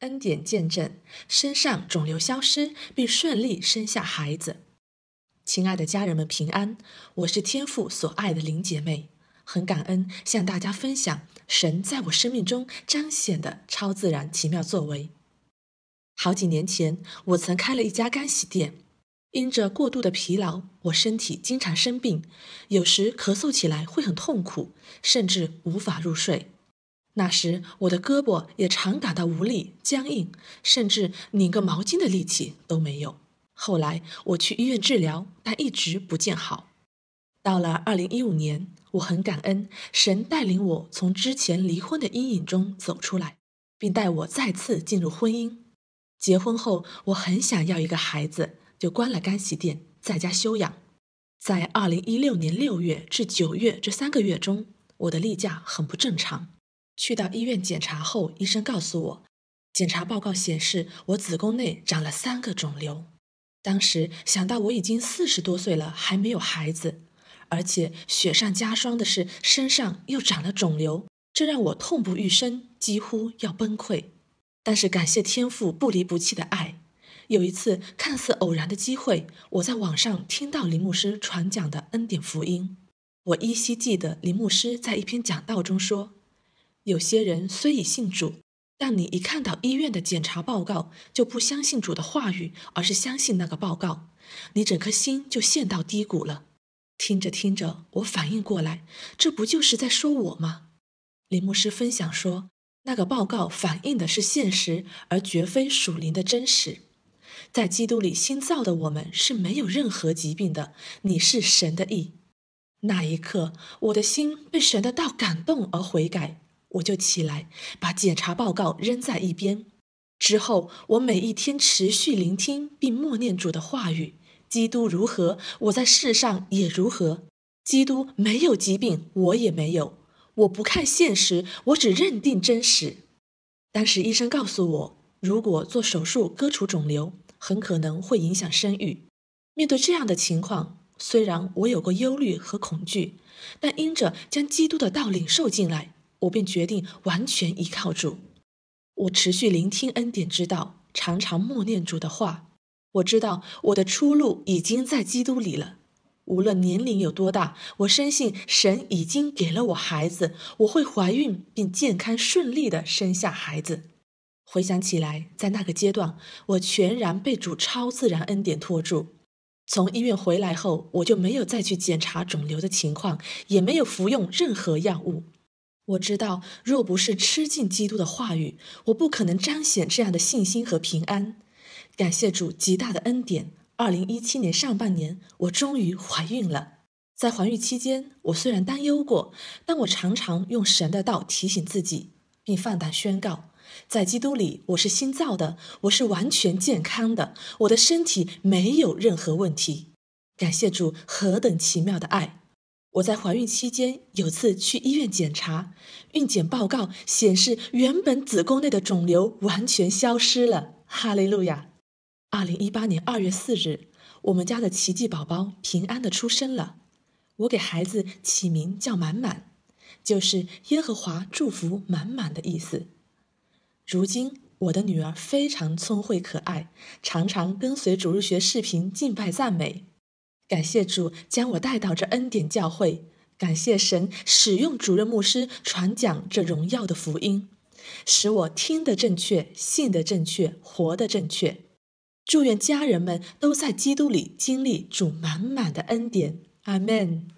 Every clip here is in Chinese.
恩典见证，身上肿瘤消失，并顺利生下孩子。亲爱的家人们平安，我是天父所爱的林姐妹，很感恩向大家分享神在我生命中彰显的超自然奇妙作为。好几年前，我曾开了一家干洗店，因着过度的疲劳，我身体经常生病，有时咳嗽起来会很痛苦，甚至无法入睡。那时，我的胳膊也常感到无力、僵硬，甚至拧个毛巾的力气都没有。后来我去医院治疗，但一直不见好。到了二零一五年，我很感恩神带领我从之前离婚的阴影中走出来，并带我再次进入婚姻。结婚后，我很想要一个孩子，就关了干洗店，在家休养。在二零一六年六月至九月这三个月中，我的例假很不正常。去到医院检查后，医生告诉我，检查报告显示我子宫内长了三个肿瘤。当时想到我已经四十多岁了，还没有孩子，而且雪上加霜的是身上又长了肿瘤，这让我痛不欲生，几乎要崩溃。但是感谢天父不离不弃的爱，有一次看似偶然的机会，我在网上听到林牧师传讲的恩典福音，我依稀记得林牧师在一篇讲道中说。有些人虽已信主，但你一看到医院的检查报告，就不相信主的话语，而是相信那个报告，你整颗心就陷到低谷了。听着听着，我反应过来，这不就是在说我吗？林牧师分享说，那个报告反映的是现实，而绝非属灵的真实。在基督里新造的我们是没有任何疾病的，你是神的意。那一刻，我的心被神的道感动而悔改。我就起来，把检查报告扔在一边。之后，我每一天持续聆听并默念主的话语。基督如何，我在世上也如何。基督没有疾病，我也没有。我不看现实，我只认定真实。当时医生告诉我，如果做手术割除肿瘤，很可能会影响生育。面对这样的情况，虽然我有过忧虑和恐惧，但因着将基督的道领受进来。我便决定完全依靠主，我持续聆听恩典之道，常常默念主的话。我知道我的出路已经在基督里了。无论年龄有多大，我深信神已经给了我孩子，我会怀孕并健康顺利的生下孩子。回想起来，在那个阶段，我全然被主超自然恩典托住。从医院回来后，我就没有再去检查肿瘤的情况，也没有服用任何药物。我知道，若不是吃尽基督的话语，我不可能彰显这样的信心和平安。感谢主极大的恩典。二零一七年上半年，我终于怀孕了。在怀孕期间，我虽然担忧过，但我常常用神的道提醒自己，并放胆宣告：在基督里，我是新造的，我是完全健康的，我的身体没有任何问题。感谢主何等奇妙的爱！我在怀孕期间有次去医院检查，孕检报告显示原本子宫内的肿瘤完全消失了。哈利路亚！二零一八年二月四日，我们家的奇迹宝宝平安的出生了。我给孩子起名叫满满，就是耶和华祝福满满的意思。如今我的女儿非常聪慧可爱，常常跟随主日学视频敬拜赞美。感谢主将我带到这恩典教会，感谢神使用主任牧师传讲这荣耀的福音，使我听得正确、信得正确、活得正确。祝愿家人们都在基督里经历主满满的恩典。阿门。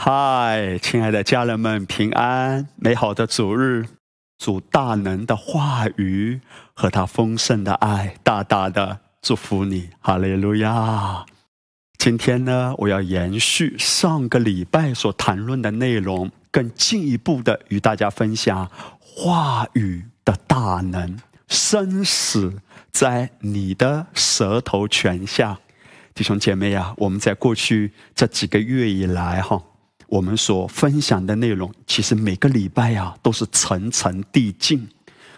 嗨，亲爱的家人们，平安！美好的主日，主大能的话语和他丰盛的爱，大大的祝福你，哈利路亚！今天呢，我要延续上个礼拜所谈论的内容，更进一步的与大家分享话语的大能，生死在你的舌头泉下，弟兄姐妹呀，我们在过去这几个月以来，哈。我们所分享的内容，其实每个礼拜呀都是层层递进。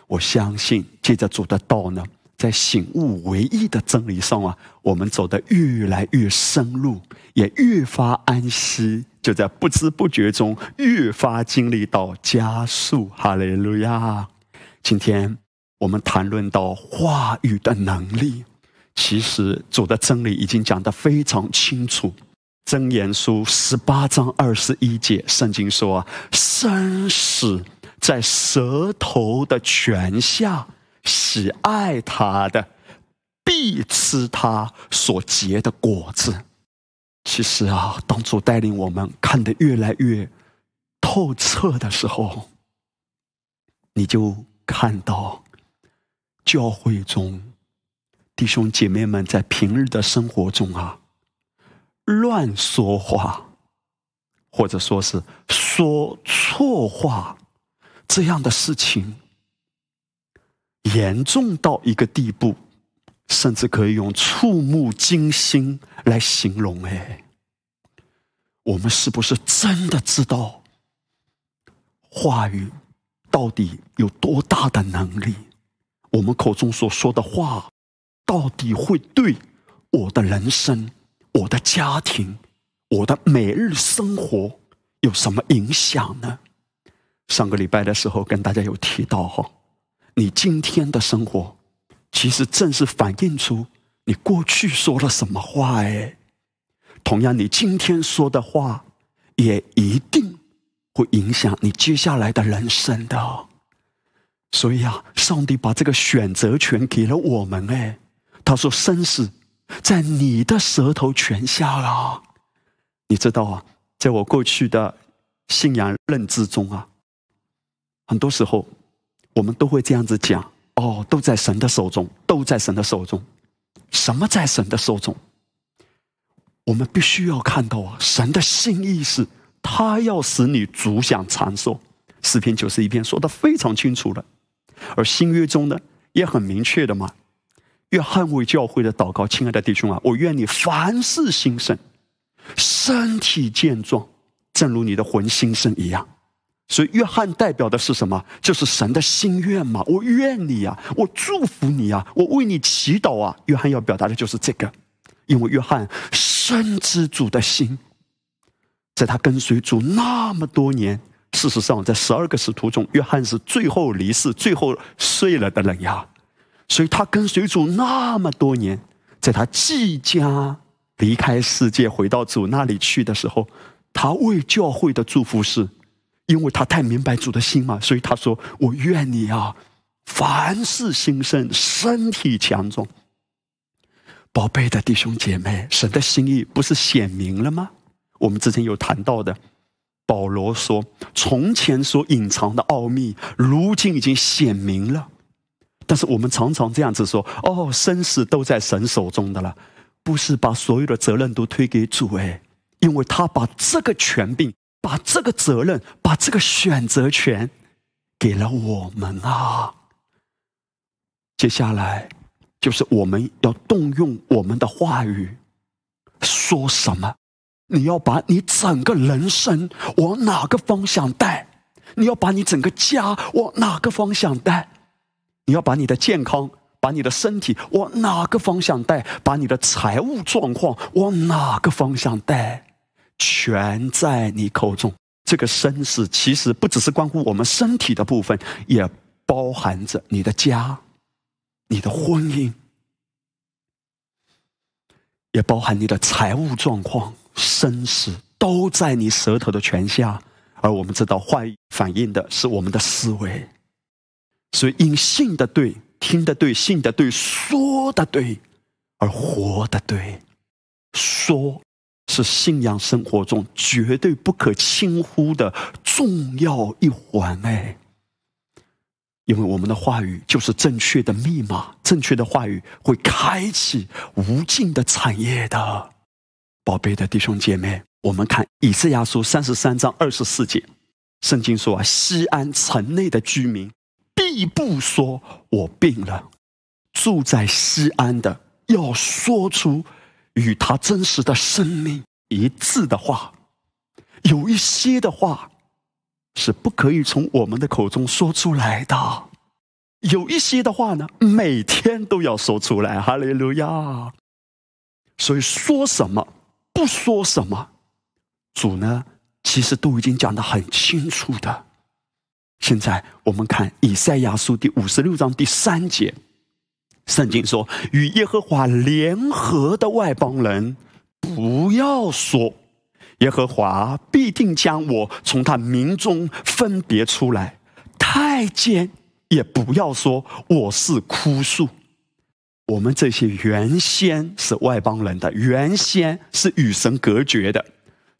我相信，借着主的道呢，在醒悟唯一的真理上啊，我们走得越来越深入，也越发安息，就在不知不觉中越发经历到加速。哈利路亚！今天我们谈论到话语的能力，其实主的真理已经讲得非常清楚。箴言书十八章二十一节，圣经说，生死在舌头的泉下，喜爱他的，必吃他所结的果子。其实啊，当主带领我们看得越来越透彻的时候，你就看到教会中弟兄姐妹们在平日的生活中啊。乱说话，或者说是说错话，这样的事情严重到一个地步，甚至可以用触目惊心来形容。哎，我们是不是真的知道话语到底有多大的能力？我们口中所说的话，到底会对我的人生？我的家庭，我的每日生活有什么影响呢？上个礼拜的时候跟大家有提到哈，你今天的生活其实正是反映出你过去说了什么话哎。同样，你今天说的话也一定会影响你接下来的人生的。所以啊，上帝把这个选择权给了我们哎，他说生死。在你的舌头泉下了，你知道啊？在我过去的信仰认知中啊，很多时候我们都会这样子讲：哦，都在神的手中，都在神的手中。什么在神的手中？我们必须要看到啊，神的心意是，他要使你足享长寿。诗篇九十一篇说的非常清楚了，而新约中呢，也很明确的嘛。约翰为教会的祷告，亲爱的弟兄啊，我愿你凡事兴盛，身体健壮，正如你的魂兴盛一样。所以，约翰代表的是什么？就是神的心愿嘛。我愿你呀，我祝福你呀，我为你祈祷啊。约翰要表达的就是这个，因为约翰深知主的心，在他跟随主那么多年，事实上，在十二个使徒中，约翰是最后离世、最后睡了的人呀。所以他跟随主那么多年，在他即将离开世界回到主那里去的时候，他为教会的祝福是，因为他太明白主的心嘛，所以他说：“我愿你啊，凡事兴盛，身体强壮。”宝贝的弟兄姐妹，神的心意不是显明了吗？我们之前有谈到的，保罗说：“从前所隐藏的奥秘，如今已经显明了。”但是我们常常这样子说：“哦，生死都在神手中的了，不是把所有的责任都推给主哎，因为他把这个权柄、把这个责任、把这个选择权给了我们啊。接下来就是我们要动用我们的话语，说什么？你要把你整个人生往哪个方向带？你要把你整个家往哪个方向带？”你要把你的健康、把你的身体往哪个方向带？把你的财务状况往哪个方向带？全在你口中。这个生死其实不只是关乎我们身体的部分，也包含着你的家、你的婚姻，也包含你的财务状况。生死都在你舌头的权下，而我们知道，话语反映的是我们的思维。所以，因信的对、听的对、信的对、说的对而活的对，说是信仰生活中绝对不可轻忽的重要一环。哎，因为我们的话语就是正确的密码，正确的话语会开启无尽的产业的。宝贝的弟兄姐妹，我们看以赛亚书三十三章二十四节，圣经说啊，西安城内的居民。必不说我病了，住在西安的要说出与他真实的生命一致的话。有一些的话是不可以从我们的口中说出来的。有一些的话呢，每天都要说出来。哈利路亚！所以说什么不说什么，主呢，其实都已经讲得很清楚的。现在我们看以赛亚书第五十六章第三节，圣经说：“与耶和华联合的外邦人，不要说，耶和华必定将我从他民中分别出来。太监也不要说我是枯树。我们这些原先是外邦人的，原先是与神隔绝的，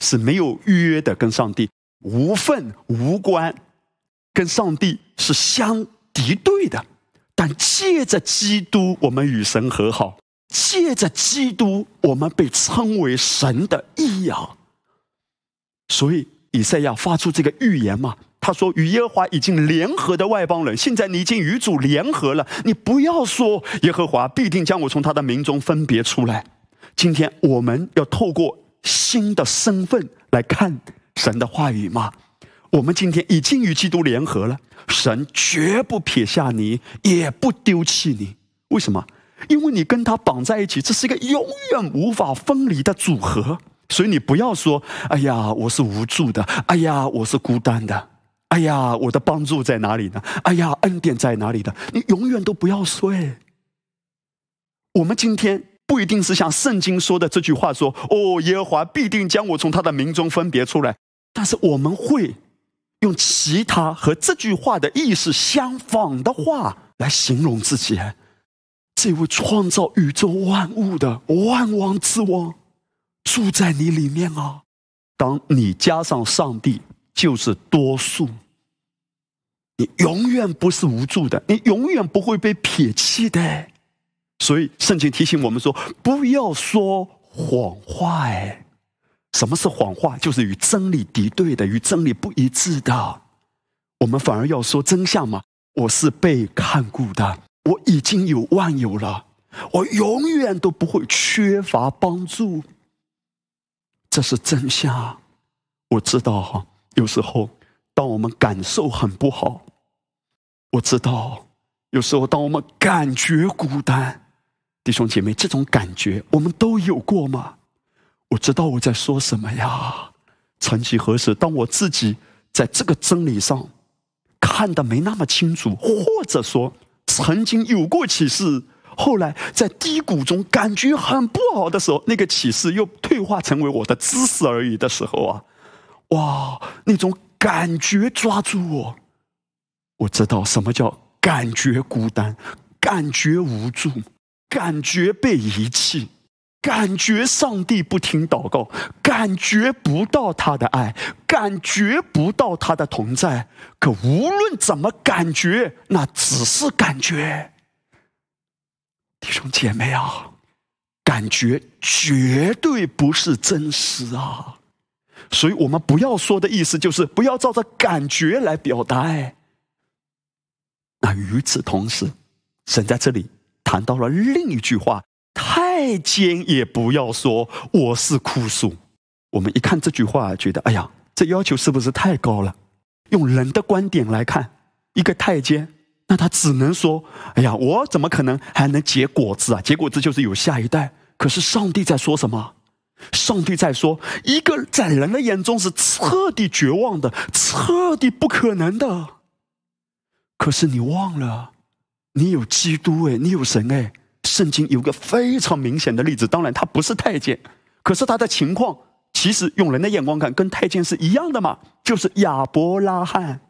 是没有约的，跟上帝无份无关。”跟上帝是相敌对的，但借着基督，我们与神和好；借着基督，我们被称为神的义啊。所以以赛亚发出这个预言嘛，他说：“与耶和华已经联合的外邦人，现在你已经与主联合了，你不要说耶和华必定将我从他的民中分别出来。”今天我们要透过新的身份来看神的话语吗？我们今天已经与基督联合了，神绝不撇下你，也不丢弃你。为什么？因为你跟他绑在一起，这是一个永远无法分离的组合。所以你不要说：“哎呀，我是无助的；哎呀，我是孤单的；哎呀，我的帮助在哪里呢？哎呀，恩典在哪里的？”你永远都不要说。哎我们今天不一定是像圣经说的这句话说：“哦，耶和华必定将我从他的民中分别出来。”但是我们会。用其他和这句话的意思相仿的话来形容自己，这位创造宇宙万物的万王之王住在你里面啊！当你加上上帝，就是多数。你永远不是无助的，你永远不会被撇弃的。所以圣经提醒我们说：不要说谎话。哎。什么是谎话？就是与真理敌对的，与真理不一致的。我们反而要说真相嘛？我是被看顾的，我已经有万有了，我永远都不会缺乏帮助。这是真相。我知道哈，有时候当我们感受很不好，我知道有时候当我们感觉孤单，弟兄姐妹，这种感觉我们都有过吗？我知道我在说什么呀？曾几何时，当我自己在这个真理上看的没那么清楚，或者说曾经有过启示，后来在低谷中感觉很不好的时候，那个启示又退化成为我的知识而已的时候啊，哇，那种感觉抓住我，我知道什么叫感觉孤单，感觉无助，感觉被遗弃。感觉上帝不听祷告，感觉不到他的爱，感觉不到他的同在。可无论怎么感觉，那只是感觉。弟兄姐妹啊，感觉绝对不是真实啊！所以我们不要说的意思就是不要照着感觉来表达爱。那与此同时，神在这里谈到了另一句话。太监也不要说我是枯树。我们一看这句话，觉得哎呀，这要求是不是太高了？用人的观点来看，一个太监，那他只能说：哎呀，我怎么可能还能结果子啊？结果子就是有下一代。可是上帝在说什么？上帝在说，一个在人的眼中是彻底绝望的、彻底不可能的。可是你忘了，你有基督哎，你有神哎。圣经有个非常明显的例子，当然他不是太监，可是他的情况其实用人的眼光看跟太监是一样的嘛，就是亚伯拉罕。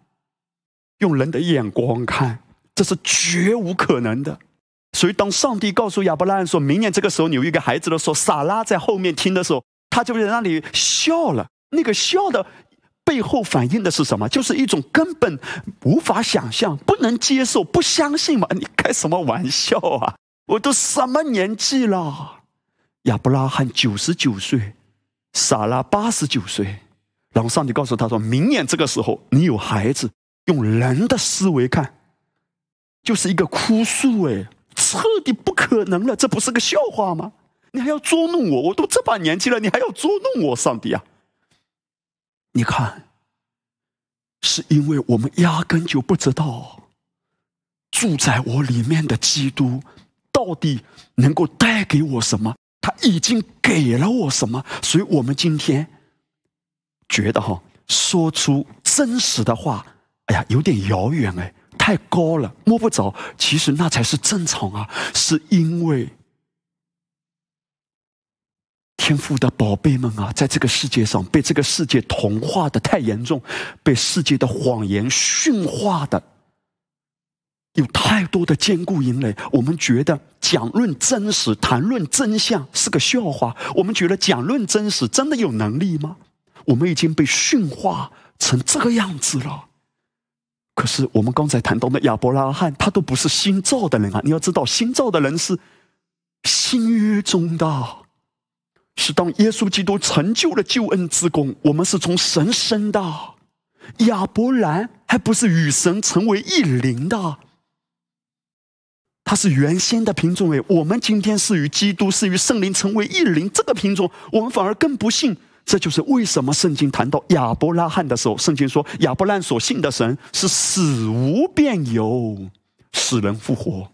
用人的眼光看，这是绝无可能的。所以当上帝告诉亚伯拉罕说明年这个时候你有一个孩子的时候，撒拉在后面听的时候，他就在那里笑了。那个笑的背后反映的是什么？就是一种根本无法想象、不能接受、不相信嘛？你开什么玩笑啊？我都什么年纪了？亚伯拉罕九十九岁，撒拉八十九岁。然后上帝告诉他说：“明年这个时候，你有孩子。用人的思维看，就是一个枯树，哎，彻底不可能了。这不是个笑话吗？你还要捉弄我？我都这把年纪了，你还要捉弄我？上帝啊！你看，是因为我们压根就不知道。”住在我里面的基督，到底能够带给我什么？他已经给了我什么？所以我们今天觉得哈，说出真实的话，哎呀，有点遥远哎，太高了，摸不着。其实那才是正常啊，是因为。天赋的宝贝们啊，在这个世界上被这个世界同化的太严重，被世界的谎言驯化的有太多的坚固营垒。我们觉得讲论真实、谈论真相是个笑话。我们觉得讲论真实真的有能力吗？我们已经被驯化成这个样子了。可是我们刚才谈到的亚伯拉罕，他都不是新造的人啊！你要知道，新造的人是新约中的。是当耶稣基督成就了救恩之功，我们是从神生的。亚伯兰还不是与神成为一灵的，它是原先的品种诶。我们今天是与基督、是与圣灵成为一灵，这个品种我们反而更不信。这就是为什么圣经谈到亚伯拉罕的时候，圣经说亚伯拉罕所信的神是死无变有，使人复活，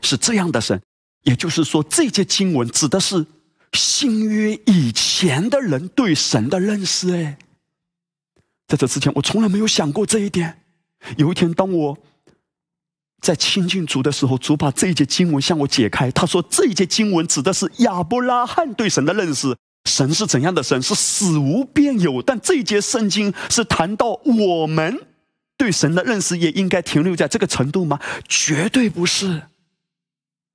是这样的神。也就是说，这节经文指的是。新约以前的人对神的认识，哎，在这之前我从来没有想过这一点。有一天，当我在亲近主的时候，主把这一节经文向我解开。他说：“这一节经文指的是亚伯拉罕对神的认识，神是怎样的神？是死无变有。但这一节圣经是谈到我们对神的认识，也应该停留在这个程度吗？绝对不是。”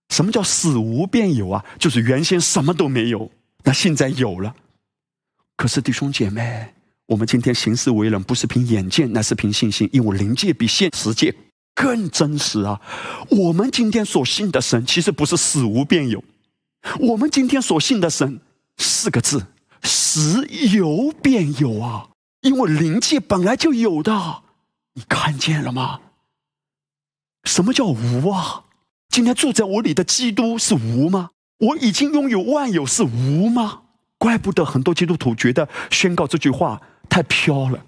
什么叫死无变有啊？就是原先什么都没有，那现在有了。可是弟兄姐妹，我们今天行事为人，不是凭眼见，乃是凭信心。因为灵界比现实界更真实啊！我们今天所信的神，其实不是死无变有。我们今天所信的神，四个字：死有变有啊！因为灵界本来就有的，你看见了吗？什么叫无啊？今天住在我里的基督是无吗？我已经拥有万有是无吗？怪不得很多基督徒觉得宣告这句话太飘了，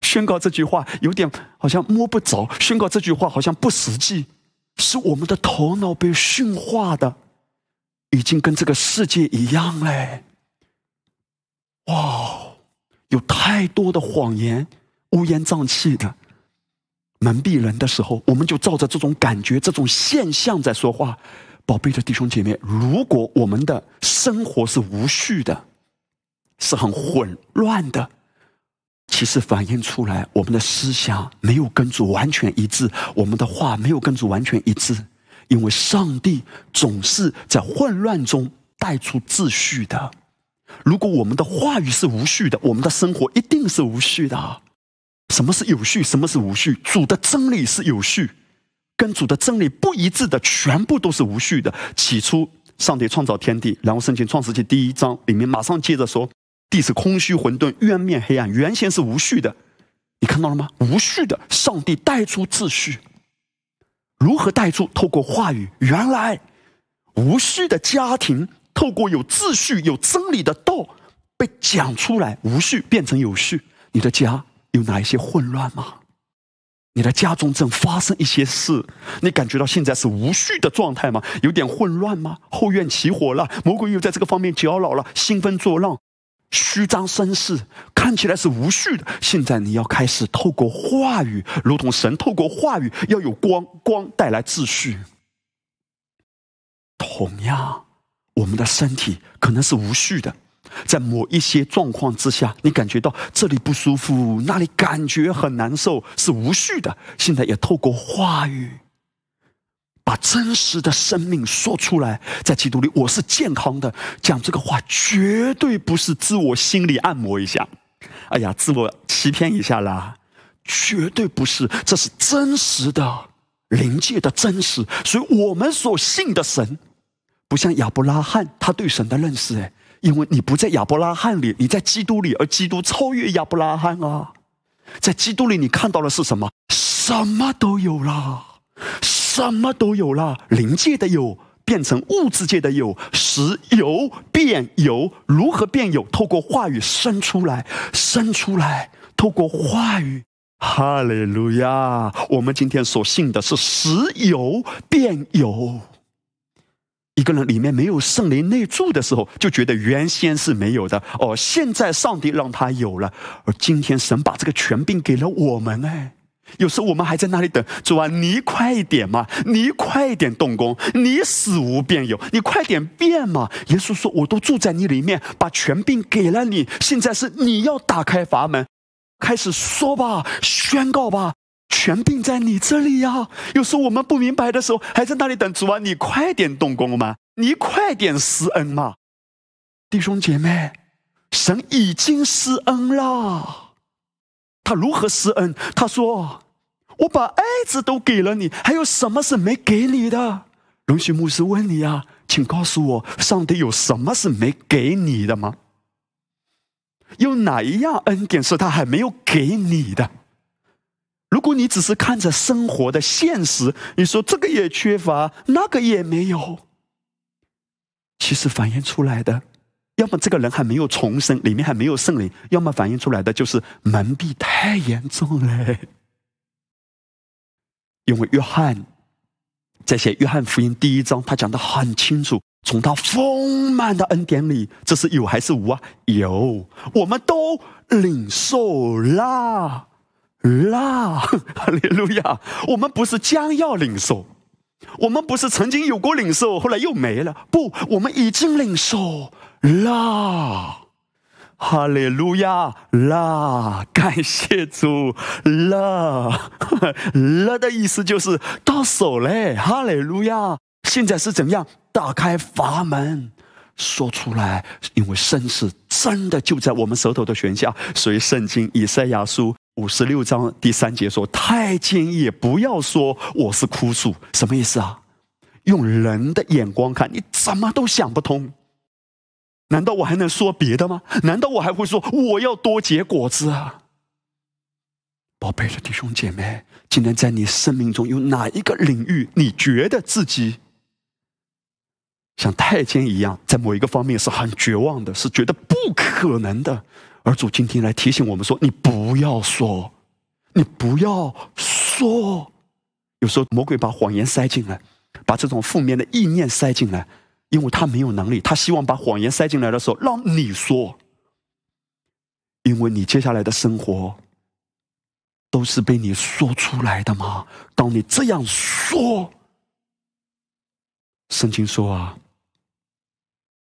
宣告这句话有点好像摸不着，宣告这句话好像不实际，是我们的头脑被驯化的，已经跟这个世界一样嘞。哇，有太多的谎言，乌烟瘴气的。蒙蔽人的时候，我们就照着这种感觉、这种现象在说话。宝贝的弟兄姐妹，如果我们的生活是无序的，是很混乱的，其实反映出来我们的思想没有跟主完全一致，我们的话没有跟主完全一致。因为上帝总是在混乱中带出秩序的。如果我们的话语是无序的，我们的生活一定是无序的。什么是有序？什么是无序？主的真理是有序，跟主的真理不一致的，全部都是无序的。起初，上帝创造天地，然后圣经创世纪第一章里面马上接着说，地是空虚混沌，渊面黑暗，原先是无序的。你看到了吗？无序的，上帝带出秩序，如何带出？透过话语。原来，无序的家庭，透过有秩序、有真理的道被讲出来，无序变成有序。你的家。有哪一些混乱吗？你的家中正发生一些事，你感觉到现在是无序的状态吗？有点混乱吗？后院起火了，魔鬼又在这个方面搅扰了，兴风作浪，虚张声势，看起来是无序的。现在你要开始透过话语，如同神透过话语，要有光，光带来秩序。同样，我们的身体可能是无序的。在某一些状况之下，你感觉到这里不舒服，那里感觉很难受，是无序的。现在也透过话语，把真实的生命说出来。在基督里，我是健康的。讲这个话绝对不是自我心理按摩一下，哎呀，自我欺骗一下啦，绝对不是。这是真实的灵界的真实。所以我们所信的神，不像亚伯拉罕他对神的认识，哎。因为你不在亚伯拉罕里，你在基督里，而基督超越亚伯拉罕啊！在基督里，你看到的是什么？什么都有了，什么都有了。灵界的有变成物质界的有，石油变有。如何变有？透过话语生出来，生出来。透过话语哈利路亚！我们今天所信的是石油变有。一个人里面没有圣灵内住的时候，就觉得原先是没有的哦。现在上帝让他有了，而今天神把这个权柄给了我们哎。有时候我们还在那里等主啊，你快一点嘛，你快一点动工，你死无变有，你快点变嘛。耶稣说：“我都住在你里面，把权柄给了你，现在是你要打开阀门，开始说吧，宣告吧，权柄在你这里呀。”有时候我们不明白的时候，还在那里等主啊，你快点动工嘛，你快点施恩嘛，弟兄姐妹，神已经施恩了。他如何施恩？他说：“我把爱子都给了你，还有什么是没给你的？”荣旭牧师问你啊，请告诉我，上帝有什么是没给你的吗？有哪一样恩典是他还没有给你的？如果你只是看着生活的现实，你说这个也缺乏，那个也没有，其实反映出来的。要么这个人还没有重生，里面还没有圣灵；要么反映出来的就是蒙蔽太严重了。因为约翰在写《约翰福音》第一章，他讲的很清楚：从他丰满的恩典里，这是有还是无啊？有，我们都领受啦啦！哈利路亚！我们不是将要领受，我们不是曾经有过领受，后来又没了。不，我们已经领受。啦，哈利路亚！啦，感谢主！啦，啦的意思就是到手嘞！哈利路亚！现在是怎样打开阀门说出来？因为生死真的就在我们舌头的悬下。所以圣经以赛亚书五十六章第三节说：“太监也不要说我是枯树。”什么意思啊？用人的眼光看，你怎么都想不通。难道我还能说别的吗？难道我还会说我要多结果子啊？宝贝的弟兄姐妹，今天在你生命中有哪一个领域，你觉得自己像太监一样，在某一个方面是很绝望的，是觉得不可能的？而主今天来提醒我们说：你不要说，你不要说。有时候魔鬼把谎言塞进来，把这种负面的意念塞进来。因为他没有能力，他希望把谎言塞进来的时候，让你说。因为你接下来的生活都是被你说出来的嘛。当你这样说，圣经说啊，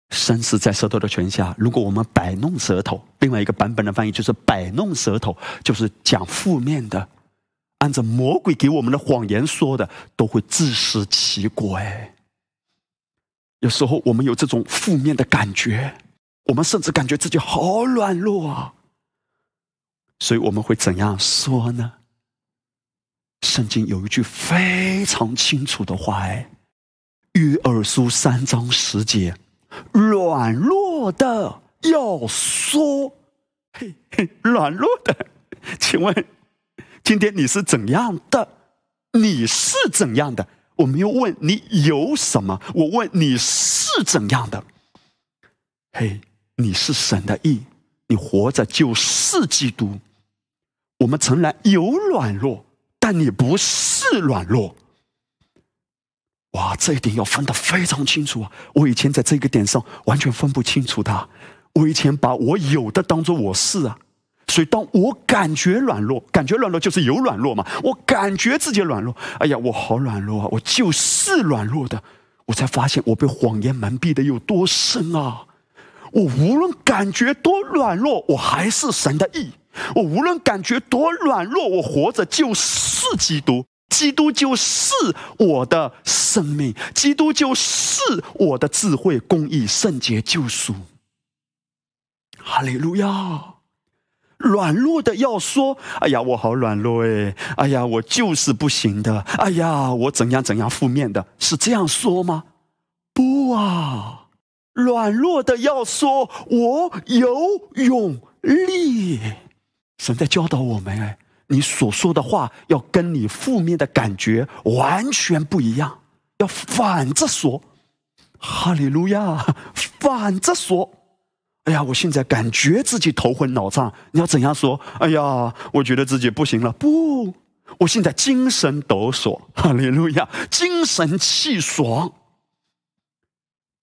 生死在舌头的权下。如果我们摆弄舌头，另外一个版本的翻译就是摆弄舌头，就是讲负面的，按照魔鬼给我们的谎言说的，都会自食其果。哎。有时候我们有这种负面的感觉，我们甚至感觉自己好软弱啊，所以我们会怎样说呢？圣经有一句非常清楚的话，哎，《约珥书》三章十节，软弱的要说，嘿嘿，软弱的，请问今天你是怎样的？你是怎样的？我没有问你有什么，我问你是怎样的。嘿，你是神的意，你活着就是基督。我们诚然有软弱，但你不是软弱。哇，这一点要分得非常清楚啊！我以前在这个点上完全分不清楚的，我以前把我有的当做我是啊。所以，当我感觉软弱，感觉软弱就是有软弱嘛。我感觉自己软弱，哎呀，我好软弱啊！我就是软弱的，我才发现我被谎言蒙蔽的有多深啊！我无论感觉多软弱，我还是神的意。我无论感觉多软弱，我活着就是基督，基督就是我的生命，基督就是我的智慧、公义、圣洁、救赎。哈利路亚。软弱的要说：“哎呀，我好软弱哎！哎呀，我就是不行的！哎呀，我怎样怎样负面的，是这样说吗？不啊！软弱的要说：我有勇力。神在教导我们哎，你所说的话要跟你负面的感觉完全不一样，要反着说。哈利路亚，反着说。”哎呀，我现在感觉自己头昏脑胀。你要怎样说？哎呀，我觉得自己不行了。不，我现在精神抖擞，哈利路亚，精神气爽。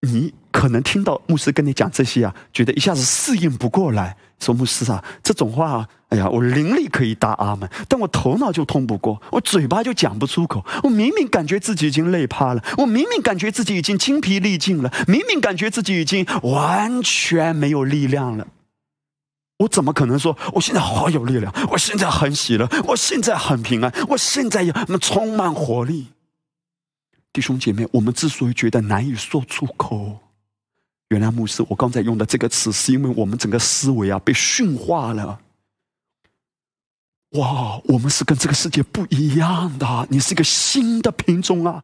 你可能听到牧师跟你讲这些啊，觉得一下子适应不过来。说牧师啊，这种话，哎呀，我灵力可以答阿门，但我头脑就通不过，我嘴巴就讲不出口。我明明感觉自己已经累趴了，我明明感觉自己已经精疲力尽了，明明感觉自己已经完全没有力量了。我怎么可能说我现在好有力量？我现在很喜乐，我现在很平安，我现在也充满活力。弟兄姐妹，我们之所以觉得难以说出口，原来牧师，我刚才用的这个词，是因为我们整个思维啊被驯化了。哇，我们是跟这个世界不一样的，你是一个新的品种啊，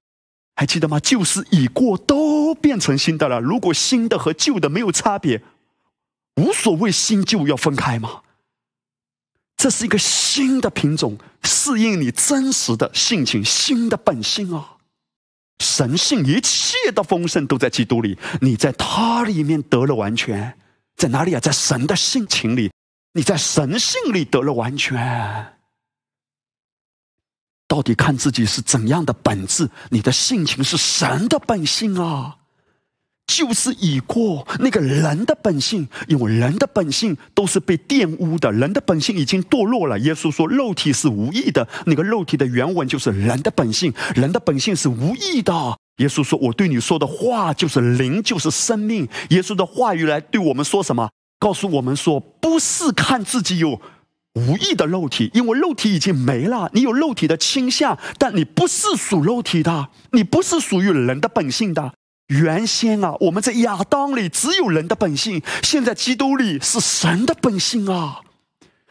还记得吗？旧事已过，都变成新的了。如果新的和旧的没有差别，无所谓新旧要分开吗？这是一个新的品种，适应你真实的性情、新的本性啊。神性一切的丰盛都在基督里，你在他里面得了完全，在哪里啊？在神的性情里，你在神性里得了完全。到底看自己是怎样的本质？你的性情是神的本性啊。就是已过，那个人的本性，因为人的本性都是被玷污的，人的本性已经堕落了。耶稣说，肉体是无意的，那个肉体的原文就是人的本性，人的本性是无意的。耶稣说，我对你说的话就是灵，就是生命。耶稣的话语来对我们说什么？告诉我们说，不是看自己有无意的肉体，因为肉体已经没了，你有肉体的倾向，但你不是属肉体的，你不是属于人的本性的。原先啊，我们在亚当里只有人的本性，现在基督里是神的本性啊。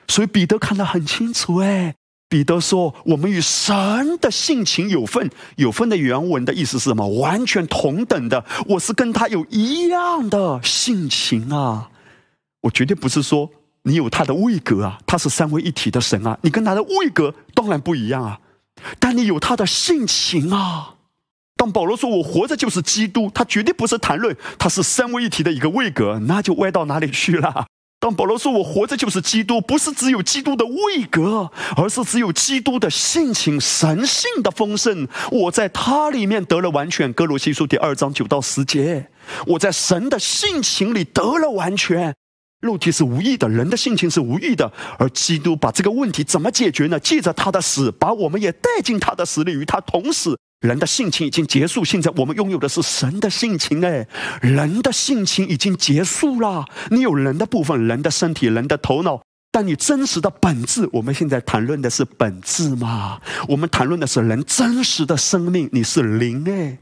所以彼得看得很清楚，哎，彼得说：“我们与神的性情有份，有份的原文的意思是什么？完全同等的，我是跟他有一样的性情啊。我绝对不是说你有他的位格啊，他是三位一体的神啊，你跟他的位格当然不一样啊，但你有他的性情啊。”当保罗说“我活着就是基督”，他绝对不是谈论他是三位一体的一个位格，那就歪到哪里去了？当保罗说“我活着就是基督”，不是只有基督的位格，而是只有基督的性情、神性的丰盛。我在他里面得了完全。哥罗西书第二章九到十节，我在神的性情里得了完全。肉体是无意的，人的性情是无意的，而基督把这个问题怎么解决呢？借着他的死，把我们也带进他的死里，与他同死。人的性情已经结束，现在我们拥有的是神的性情。哎，人的性情已经结束了。你有人的部分，人的身体，人的头脑，但你真实的本质，我们现在谈论的是本质嘛？我们谈论的是人真实的生命。你是灵哎，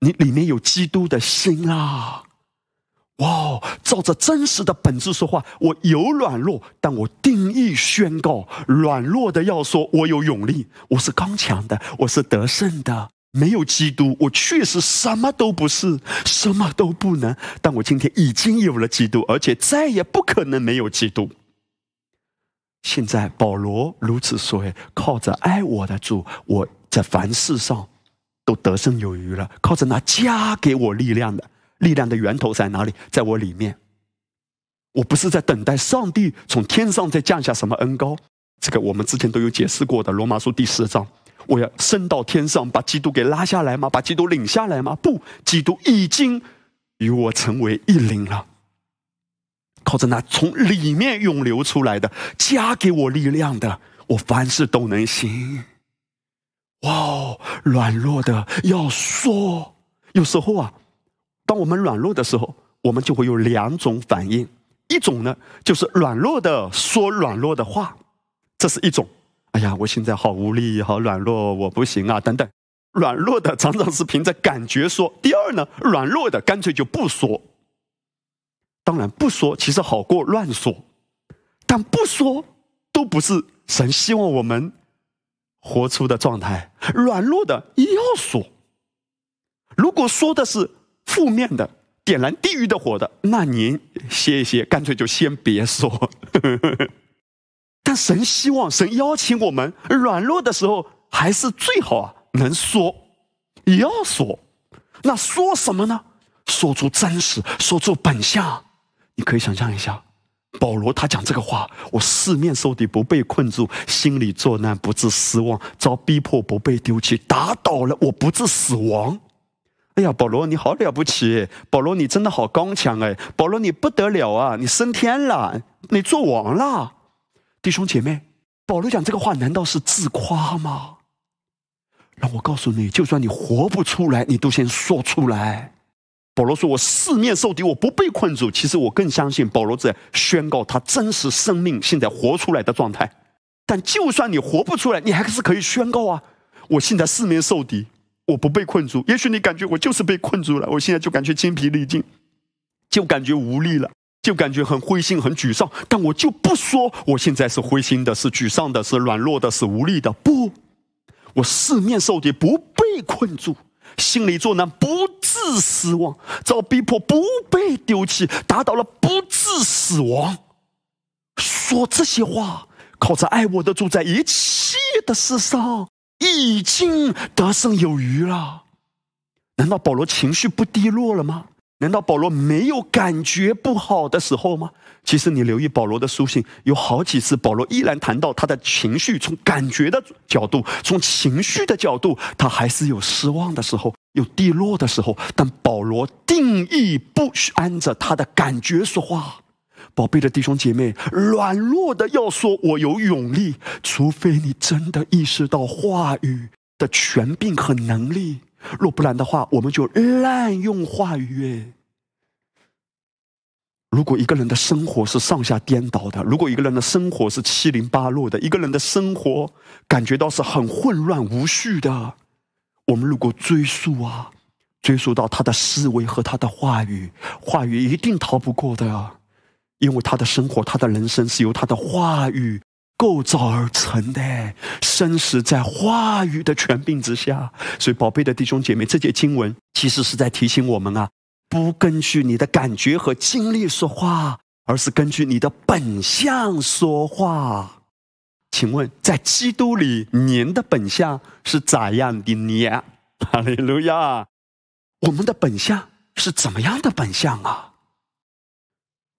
你里面有基督的心啊。哇！照着真实的本质说话，我有软弱，但我定义宣告：软弱的要说，我有勇力，我是刚强的，我是得胜的。没有基督，我确实什么都不是，什么都不能。但我今天已经有了基督，而且再也不可能没有基督。现在保罗如此说：“靠着爱我的主，我在凡事上都得胜有余了。靠着那加给我力量的。”力量的源头在哪里？在我里面。我不是在等待上帝从天上再降下什么恩高，这个我们之前都有解释过的。罗马书第十章，我要升到天上，把基督给拉下来吗？把基督领下来吗？不，基督已经与我成为一灵了。靠着那从里面涌流出来的、加给我力量的，我凡事都能行。哇，哦软弱的要说，有时候啊。当我们软弱的时候，我们就会有两种反应。一种呢，就是软弱的说软弱的话，这是一种。哎呀，我现在好无力，好软弱，我不行啊，等等。软弱的常常是凭着感觉说。第二呢，软弱的干脆就不说。当然不说其实好过乱说，但不说都不是神希望我们活出的状态。软弱的也要说。如果说的是。负面的、点燃地狱的火的，那您歇一歇，干脆就先别说。但神希望，神邀请我们软弱的时候，还是最好啊，能说，也要说。那说什么呢？说出真实，说出本相。你可以想象一下，保罗他讲这个话：我四面受敌，不被困住；心里作难，不致失望；遭逼迫，不被丢弃；打倒了，我不致死亡。哎呀，保罗你好了不起！保罗你真的好刚强哎！保罗你不得了啊！你升天了，你做王了。弟兄姐妹，保罗讲这个话难道是自夸吗？让我告诉你，就算你活不出来，你都先说出来。保罗说：“我四面受敌，我不被困住。”其实我更相信保罗在宣告他真实生命现在活出来的状态。但就算你活不出来，你还是可以宣告啊！我现在四面受敌。我不被困住，也许你感觉我就是被困住了，我现在就感觉精疲力尽，就感觉无力了，就感觉很灰心、很沮丧。但我就不说我现在是灰心的、是沮丧的、是软弱的、是无力的。不，我四面受敌，不被困住，心里作难，不致失望；遭逼迫，不被丢弃；达到了，不致死亡。说这些话，靠着爱我的主，在一切的事上。已经得胜有余了，难道保罗情绪不低落了吗？难道保罗没有感觉不好的时候吗？其实你留意保罗的书信，有好几次保罗依然谈到他的情绪，从感觉的角度，从情绪的角度，他还是有失望的时候，有低落的时候。但保罗定义不按着他的感觉说话。宝贝的弟兄姐妹，软弱的要说“我有勇力”，除非你真的意识到话语的权柄和能力，若不然的话，我们就滥用话语。如果一个人的生活是上下颠倒的，如果一个人的生活是七零八落的，一个人的生活感觉到是很混乱无序的，我们如果追溯啊，追溯到他的思维和他的话语，话语一定逃不过的。因为他的生活，他的人生是由他的话语构造而成的，生死在话语的权柄之下。所以，宝贝的弟兄姐妹，这节经文其实是在提醒我们啊，不根据你的感觉和经历说话，而是根据你的本相说话。请问，在基督里，您的本相是咋样的呢？哈利路亚！我们的本相是怎么样的本相啊？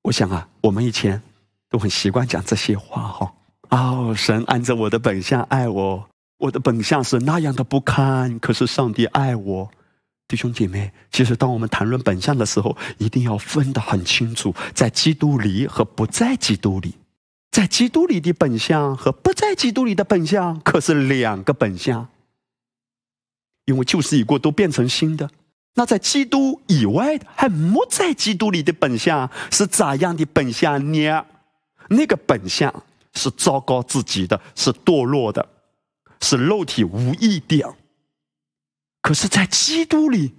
我想啊，我们以前都很习惯讲这些话哈。哦，神按照我的本相爱我，我的本相是那样的不堪，可是上帝爱我。弟兄姐妹，其实当我们谈论本相的时候，一定要分得很清楚，在基督里和不在基督里，在基督里的本相和不在基督里的本相可是两个本相，因为旧事已过，都变成新的。那在基督以外的，还没在基督里的本相是咋样的本相呢？那个本相是糟糕自己的，是堕落的，是肉体无益的。可是，在基督里，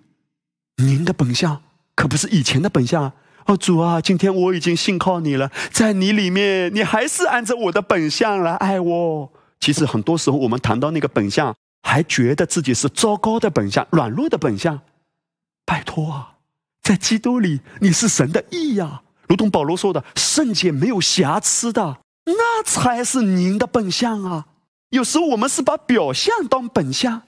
您的本相可不是以前的本相哦，主啊，今天我已经信靠你了，在你里面，你还是按照我的本相来爱我。其实，很多时候我们谈到那个本相，还觉得自己是糟糕的本相，软弱的本相。拜托啊，在基督里你是神的义呀，如同保罗说的，圣洁没有瑕疵的，那才是您的本相啊。有时候我们是把表象当本相，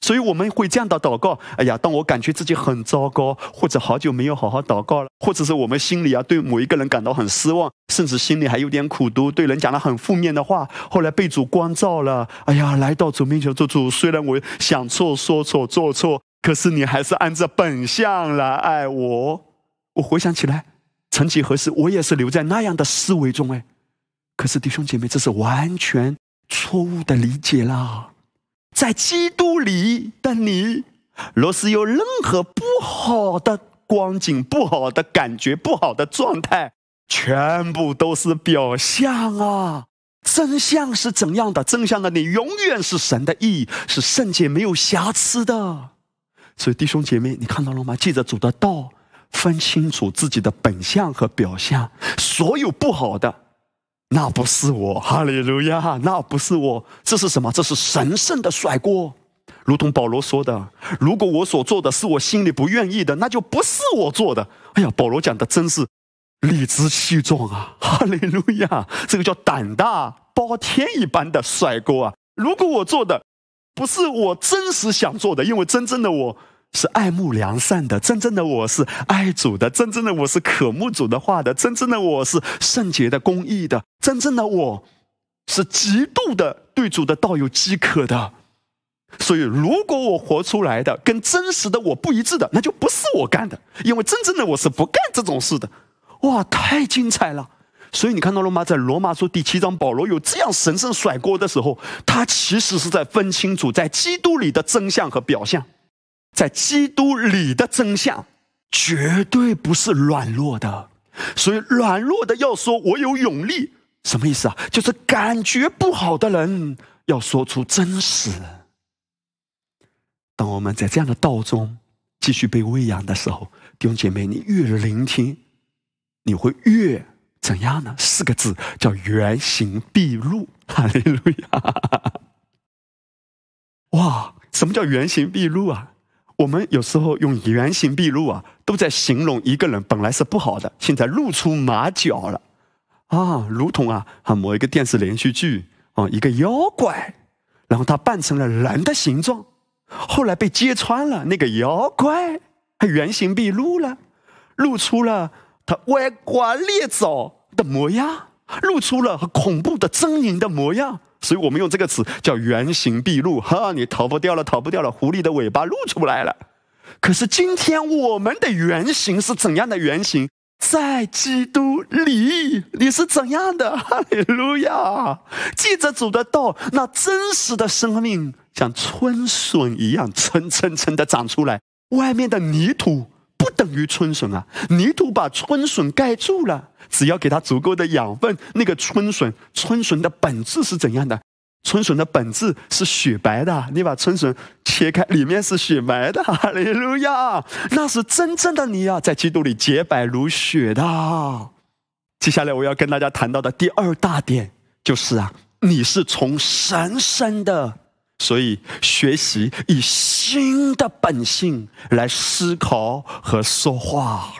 所以我们会这样的祷告：哎呀，当我感觉自己很糟糕，或者好久没有好好祷告了，或者是我们心里啊对某一个人感到很失望，甚至心里还有点苦毒，对人讲了很负面的话，后来被主光照了，哎呀，来到主面前做主，虽然我想错、说错、做错。可是你还是按照本相来爱我。我回想起来，曾几何时，我也是留在那样的思维中哎。可是弟兄姐妹，这是完全错误的理解啦。在基督里的你，若是有任何不好的光景、不好的感觉、不好的状态，全部都是表象啊。真相是怎样的？真相的你，永远是神的意，是圣洁、没有瑕疵的。所以弟兄姐妹，你看到了吗？记着主的道，分清楚自己的本相和表象。所有不好的，那不是我，哈利路亚，那不是我。这是什么？这是神圣的甩锅。如同保罗说的：“如果我所做的是我心里不愿意的，那就不是我做的。”哎呀，保罗讲的真是理直气壮啊！哈利路亚，这个叫胆大包天一般的甩锅啊！如果我做的。不是我真实想做的，因为真正的我是爱慕良善的，真正的我是爱主的，真正的我是渴慕主的话的，真正的我是圣洁的、公义的，真正的我是极度的对主的道有饥渴的。所以，如果我活出来的跟真实的我不一致的，那就不是我干的，因为真正的我是不干这种事的。哇，太精彩了！所以你看到了吗？在罗马书第七章，保罗有这样神圣甩锅的时候，他其实是在分清楚在基督里的真相和表象。在基督里的真相，绝对不是软弱的。所以，软弱的要说我有勇力，什么意思啊？就是感觉不好的人要说出真实。当我们在这样的道中继续被喂养的时候，弟兄姐妹，你越聆听，你会越怎样呢？四个字叫原形毕露。哈利路亚！哇，什么叫原形毕露啊？我们有时候用原形毕露啊，都在形容一个人本来是不好的，现在露出马脚了啊，如同啊，啊某一个电视连续剧啊，一个妖怪，然后他扮成了人的形状。后来被揭穿了，那个妖怪他原形毕露了，露出了他歪瓜裂枣的模样，露出了恐怖的狰狞的模样。所以我们用这个词叫原形毕露。哈，你逃不掉了，逃不掉了，狐狸的尾巴露出来了。可是今天我们的原型是怎样的原型？在基督里，你是怎样的？哈利路亚！记着主的道，那真实的生命像春笋一样蹭蹭蹭的长出来。外面的泥土不等于春笋啊，泥土把春笋盖住了。只要给它足够的养分，那个春笋，春笋的本质是怎样的？春笋的本质是雪白的，你把春笋切开，里面是雪白的。哈利路亚，那是真正的你啊，在基督里洁白如雪的。接下来我要跟大家谈到的第二大点就是啊，你是从神生的，所以学习以新的本性来思考和说话。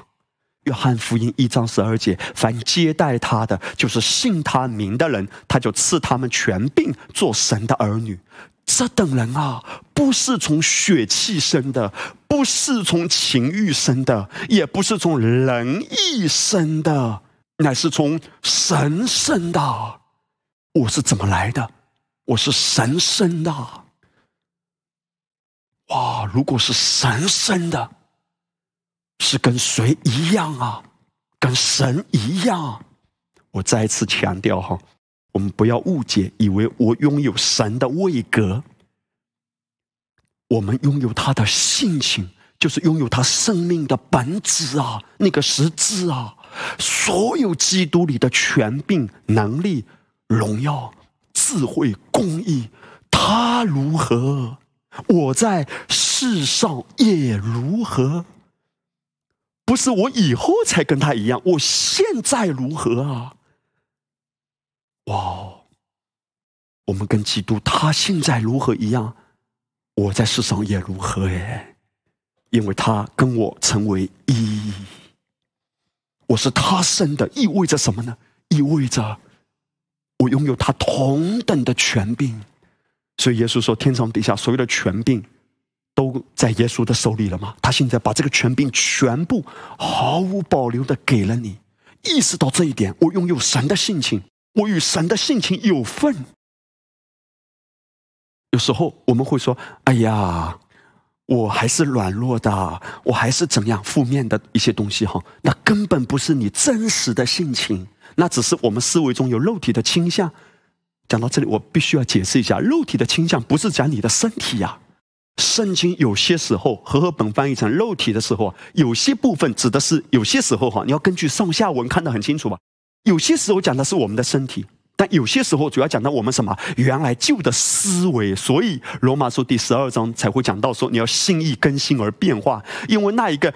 约翰福音一章十二节：凡接待他的，就是信他名的人，他就赐他们权柄做神的儿女。这等人啊，不是从血气生的，不是从情欲生的，也不是从人意生的，乃是从神生的。我是怎么来的？我是神生的。哇！如果是神生的。是跟谁一样啊？跟神一样。我再次强调哈，我们不要误解，以为我拥有神的位格。我们拥有他的性情，就是拥有他生命的本质啊，那个实质啊。所有基督里的权柄、能力、荣耀、智慧、公义，他如何，我在世上也如何。不是我以后才跟他一样，我现在如何啊？哇！我们跟基督他现在如何一样，我在世上也如何哎，因为他跟我成为一，我是他生的，意味着什么呢？意味着我拥有他同等的权柄，所以耶稣说：天上底下所有的权柄。都在耶稣的手里了吗？他现在把这个权柄全部毫无保留的给了你。意识到这一点，我拥有神的性情，我与神的性情有份。有时候我们会说：“哎呀，我还是软弱的，我还是怎样负面的一些东西哈。”那根本不是你真实的性情，那只是我们思维中有肉体的倾向。讲到这里，我必须要解释一下，肉体的倾向不是讲你的身体呀。圣经有些时候和合本翻译成肉体的时候啊，有些部分指的是有些时候哈，你要根据上下文看得很清楚吧。有些时候讲的是我们的身体，但有些时候主要讲到我们什么原来旧的思维。所以罗马书第十二章才会讲到说，你要心意更新而变化，因为那一个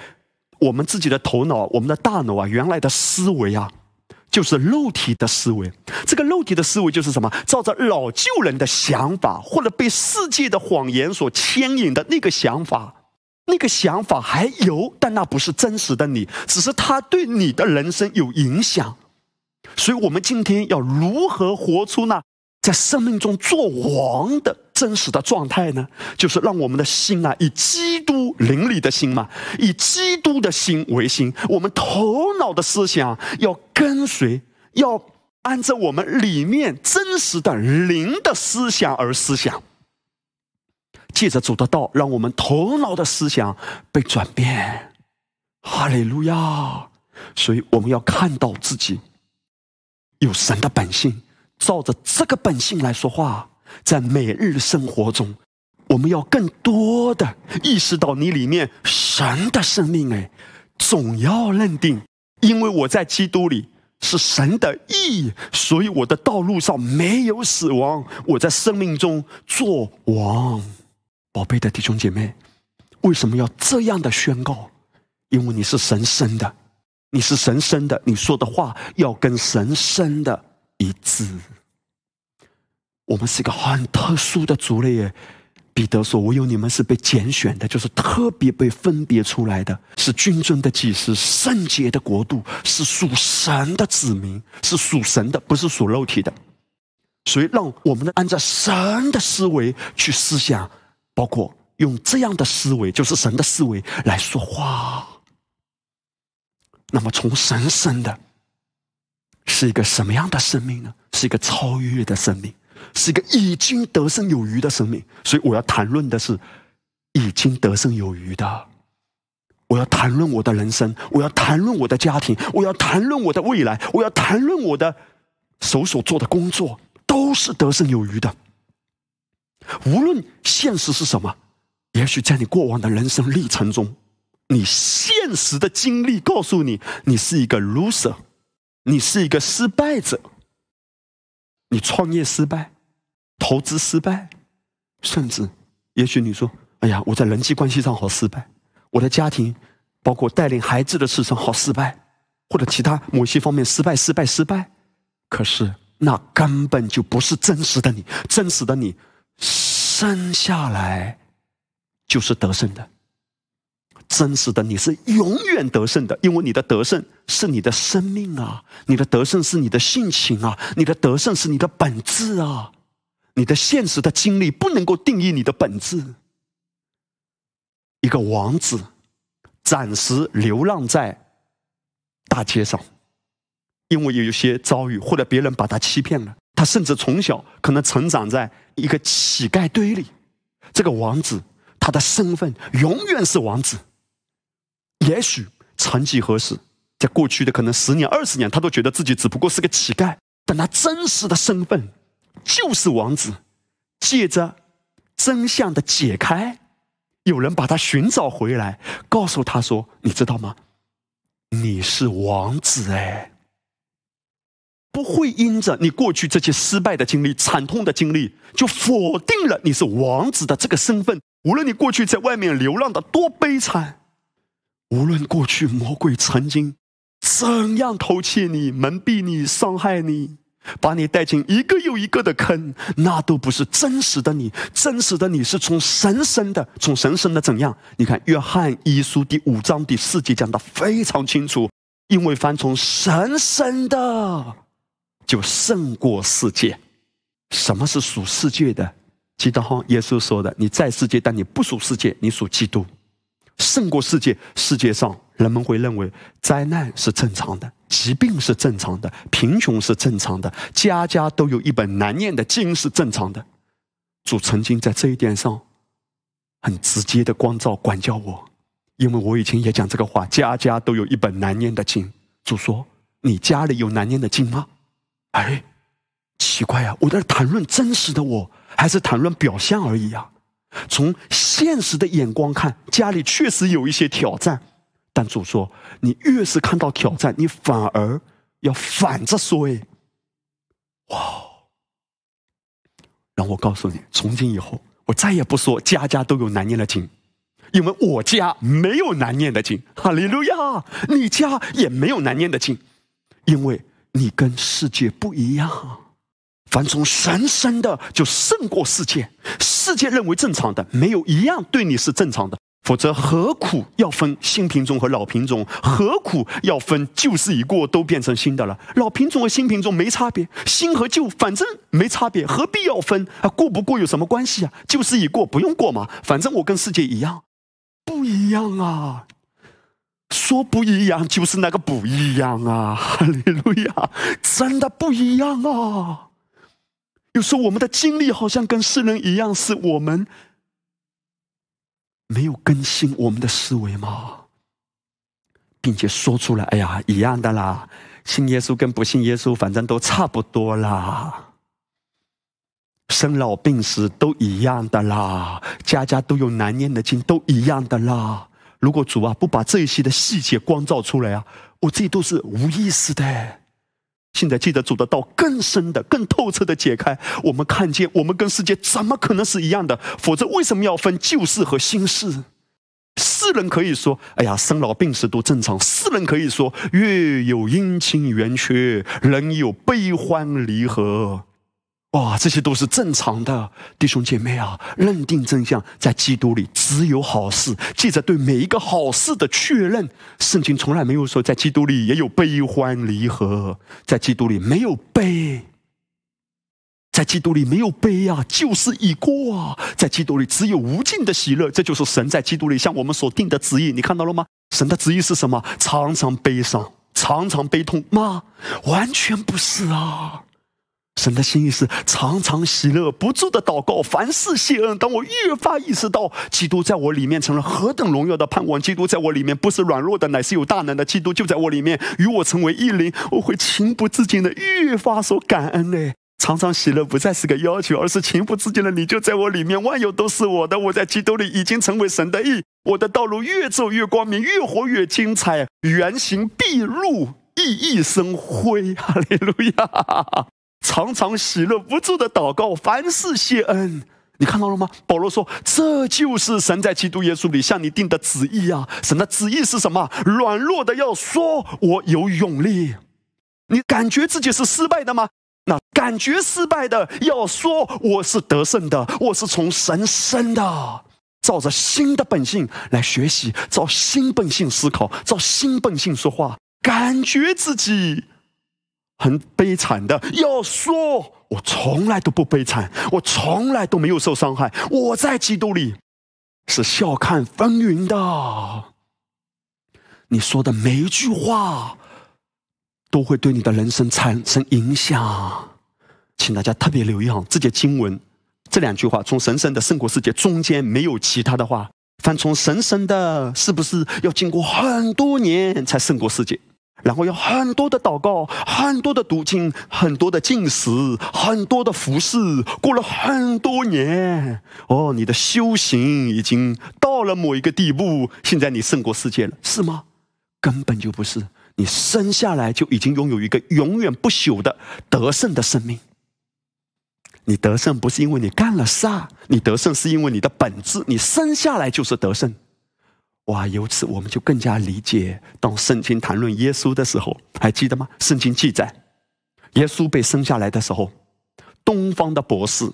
我们自己的头脑、我们的大脑啊，原来的思维啊。就是肉体的思维，这个肉体的思维就是什么？照着老旧人的想法，或者被世界的谎言所牵引的那个想法，那个想法还有，但那不是真实的你，只是他对你的人生有影响。所以，我们今天要如何活出呢在生命中做王的真实的状态呢？就是让我们的心啊，以基督灵里的心嘛，以基督的心为心。我们头脑的思想要跟随，要按照我们里面真实的灵的思想而思想。借着主的道，让我们头脑的思想被转变。哈利路亚！所以我们要看到自己有神的本性，照着这个本性来说话。在每日生活中，我们要更多的意识到你里面神的生命。哎，总要认定，因为我在基督里是神的义，所以我的道路上没有死亡。我在生命中做王。宝贝的弟兄姐妹，为什么要这样的宣告？因为你是神生的，你是神生的，你说的话要跟神生的一致。我们是一个很特殊的族类。彼得说：“唯有你们是被拣选的，就是特别被分别出来的，是君尊的祭司，圣洁的国度，是属神的子民，是属神的，不是属肉体的。所以，让我们按照神的思维去思想。”包括用这样的思维，就是神的思维来说话。那么，从神生的，是一个什么样的生命呢？是一个超越的生命，是一个已经得胜有余的生命。所以，我要谈论的是已经得胜有余的。我要谈论我的人生，我要谈论我的家庭，我要谈论我的未来，我要谈论我的手所做的工作，都是得胜有余的。无论现实是什么，也许在你过往的人生历程中，你现实的经历告诉你，你是一个 loser，你是一个失败者。你创业失败，投资失败，甚至，也许你说：“哎呀，我在人际关系上好失败，我的家庭，包括带领孩子的事上好失败，或者其他某些方面失败、失败、失败。”可是那根本就不是真实的你，真实的你。生下来就是得胜的，真实的你是永远得胜的，因为你的得胜是你的生命啊，你的得胜是你的性情啊，你的得胜是你的本质啊，你的现实的经历不能够定义你的本质。一个王子暂时流浪在大街上，因为有一些遭遇，或者别人把他欺骗了。他甚至从小可能成长在一个乞丐堆里，这个王子他的身份永远是王子。也许曾几何时，在过去的可能十年、二十年，他都觉得自己只不过是个乞丐，但他真实的身份就是王子。借着真相的解开，有人把他寻找回来，告诉他说：“你知道吗？你是王子哎。”不会因着你过去这些失败的经历、惨痛的经历，就否定了你是王子的这个身份。无论你过去在外面流浪的多悲惨，无论过去魔鬼曾经怎样偷窃你、蒙蔽你、伤害你，把你带进一个又一个的坑，那都不是真实的你。真实的你是从神生的，从神生的怎样？你看《约翰一书》第五章第四节讲的非常清楚，因为凡从神生的。就胜过世界。什么是属世界的？记得哈，耶稣说的：“你在世界，但你不属世界，你属基督。胜过世界。世界上人们会认为灾难是正常的，疾病是正常的，贫穷是正常的，家家都有一本难念的经是正常的。主曾经在这一点上很直接的光照管教我，因为我以前也讲这个话：家家都有一本难念的经。主说：你家里有难念的经吗？哎，奇怪呀！我在谈论真实的我，还是谈论表象而已啊？从现实的眼光看，家里确实有一些挑战。但主说，你越是看到挑战，你反而要反着说。哎，哇！让我告诉你，从今以后，我再也不说家家都有难念的经，因为我家没有难念的经。哈利路亚！你家也没有难念的经，因为。你跟世界不一样，凡从神生的就胜过世界。世界认为正常的，没有一样对你是正常的；否则何苦要分新品种和老品种？何苦要分旧事已过都变成新的了？老品种和新品种没差别，新和旧反正没差别，何必要分啊？过不过有什么关系啊？旧事已过不用过嘛，反正我跟世界一样，不一样啊！说不一样就是那个不一样啊！哈利路亚，真的不一样啊！有时候我们的经历好像跟世人一样，是我们。没有更新我们的思维吗？并且说出来，哎呀，一样的啦，信耶稣跟不信耶稣，反正都差不多啦。生老病死都一样的啦，家家都有难念的经，都一样的啦。如果主啊不把这些的细节光照出来啊，我这都是无意识的。现在记得主的道更深的、更透彻的解开，我们看见我们跟世界怎么可能是一样的？否则为什么要分旧事和新事？世人可以说：“哎呀，生老病死都正常。”世人可以说：“月有阴晴圆缺，人有悲欢离合。”哇，这些都是正常的，弟兄姐妹啊！认定真相，在基督里只有好事。记着对每一个好事的确认，圣经从来没有说在基督里也有悲欢离合，在基督里没有悲，在基督里没有悲啊，就是已过啊，在基督里只有无尽的喜乐。这就是神在基督里向我们所定的旨意。你看到了吗？神的旨意是什么？常常悲伤，常常悲痛吗？完全不是啊。神的心意是常常喜乐，不住的祷告，凡事谢恩。当我越发意识到基督在我里面成了何等荣耀的盼望，基督在我里面不是软弱的，乃是有大能的。基督就在我里面与我成为一灵，我会情不自禁的越发所感恩嘞。常常喜乐不再是个要求，而是情不自禁的，你就在我里面，万有都是我的。我在基督里已经成为神的义，我的道路越走越光明，越活越精彩，原形毕露，熠熠生辉。哈利路亚。常常喜乐不住的祷告，凡事谢恩。你看到了吗？保罗说：“这就是神在基督耶稣里向你定的旨意啊！神的旨意是什么？软弱的要说我有勇力。你感觉自己是失败的吗？那感觉失败的要说我是得胜的，我是从神生的，照着新的本性来学习，照新本性思考，照新本性说话，感觉自己。”很悲惨的，要说，我从来都不悲惨，我从来都没有受伤害，我在基督里是笑看风云的。你说的每一句话都会对你的人生产生影响，请大家特别留意啊！这节经文这两句话，从神圣的圣国世界中间没有其他的话，凡从神圣的，是不是要经过很多年才胜过世界？然后有很多的祷告，很多的读经，很多的进食，很多的服侍，过了很多年，哦，你的修行已经到了某一个地步，现在你胜过世界了，是吗？根本就不是，你生下来就已经拥有一个永远不朽的得胜的生命。你得胜不是因为你干了啥，你得胜是因为你的本质，你生下来就是得胜。哇！由此我们就更加理解，当圣经谈论耶稣的时候，还记得吗？圣经记载，耶稣被生下来的时候，东方的博士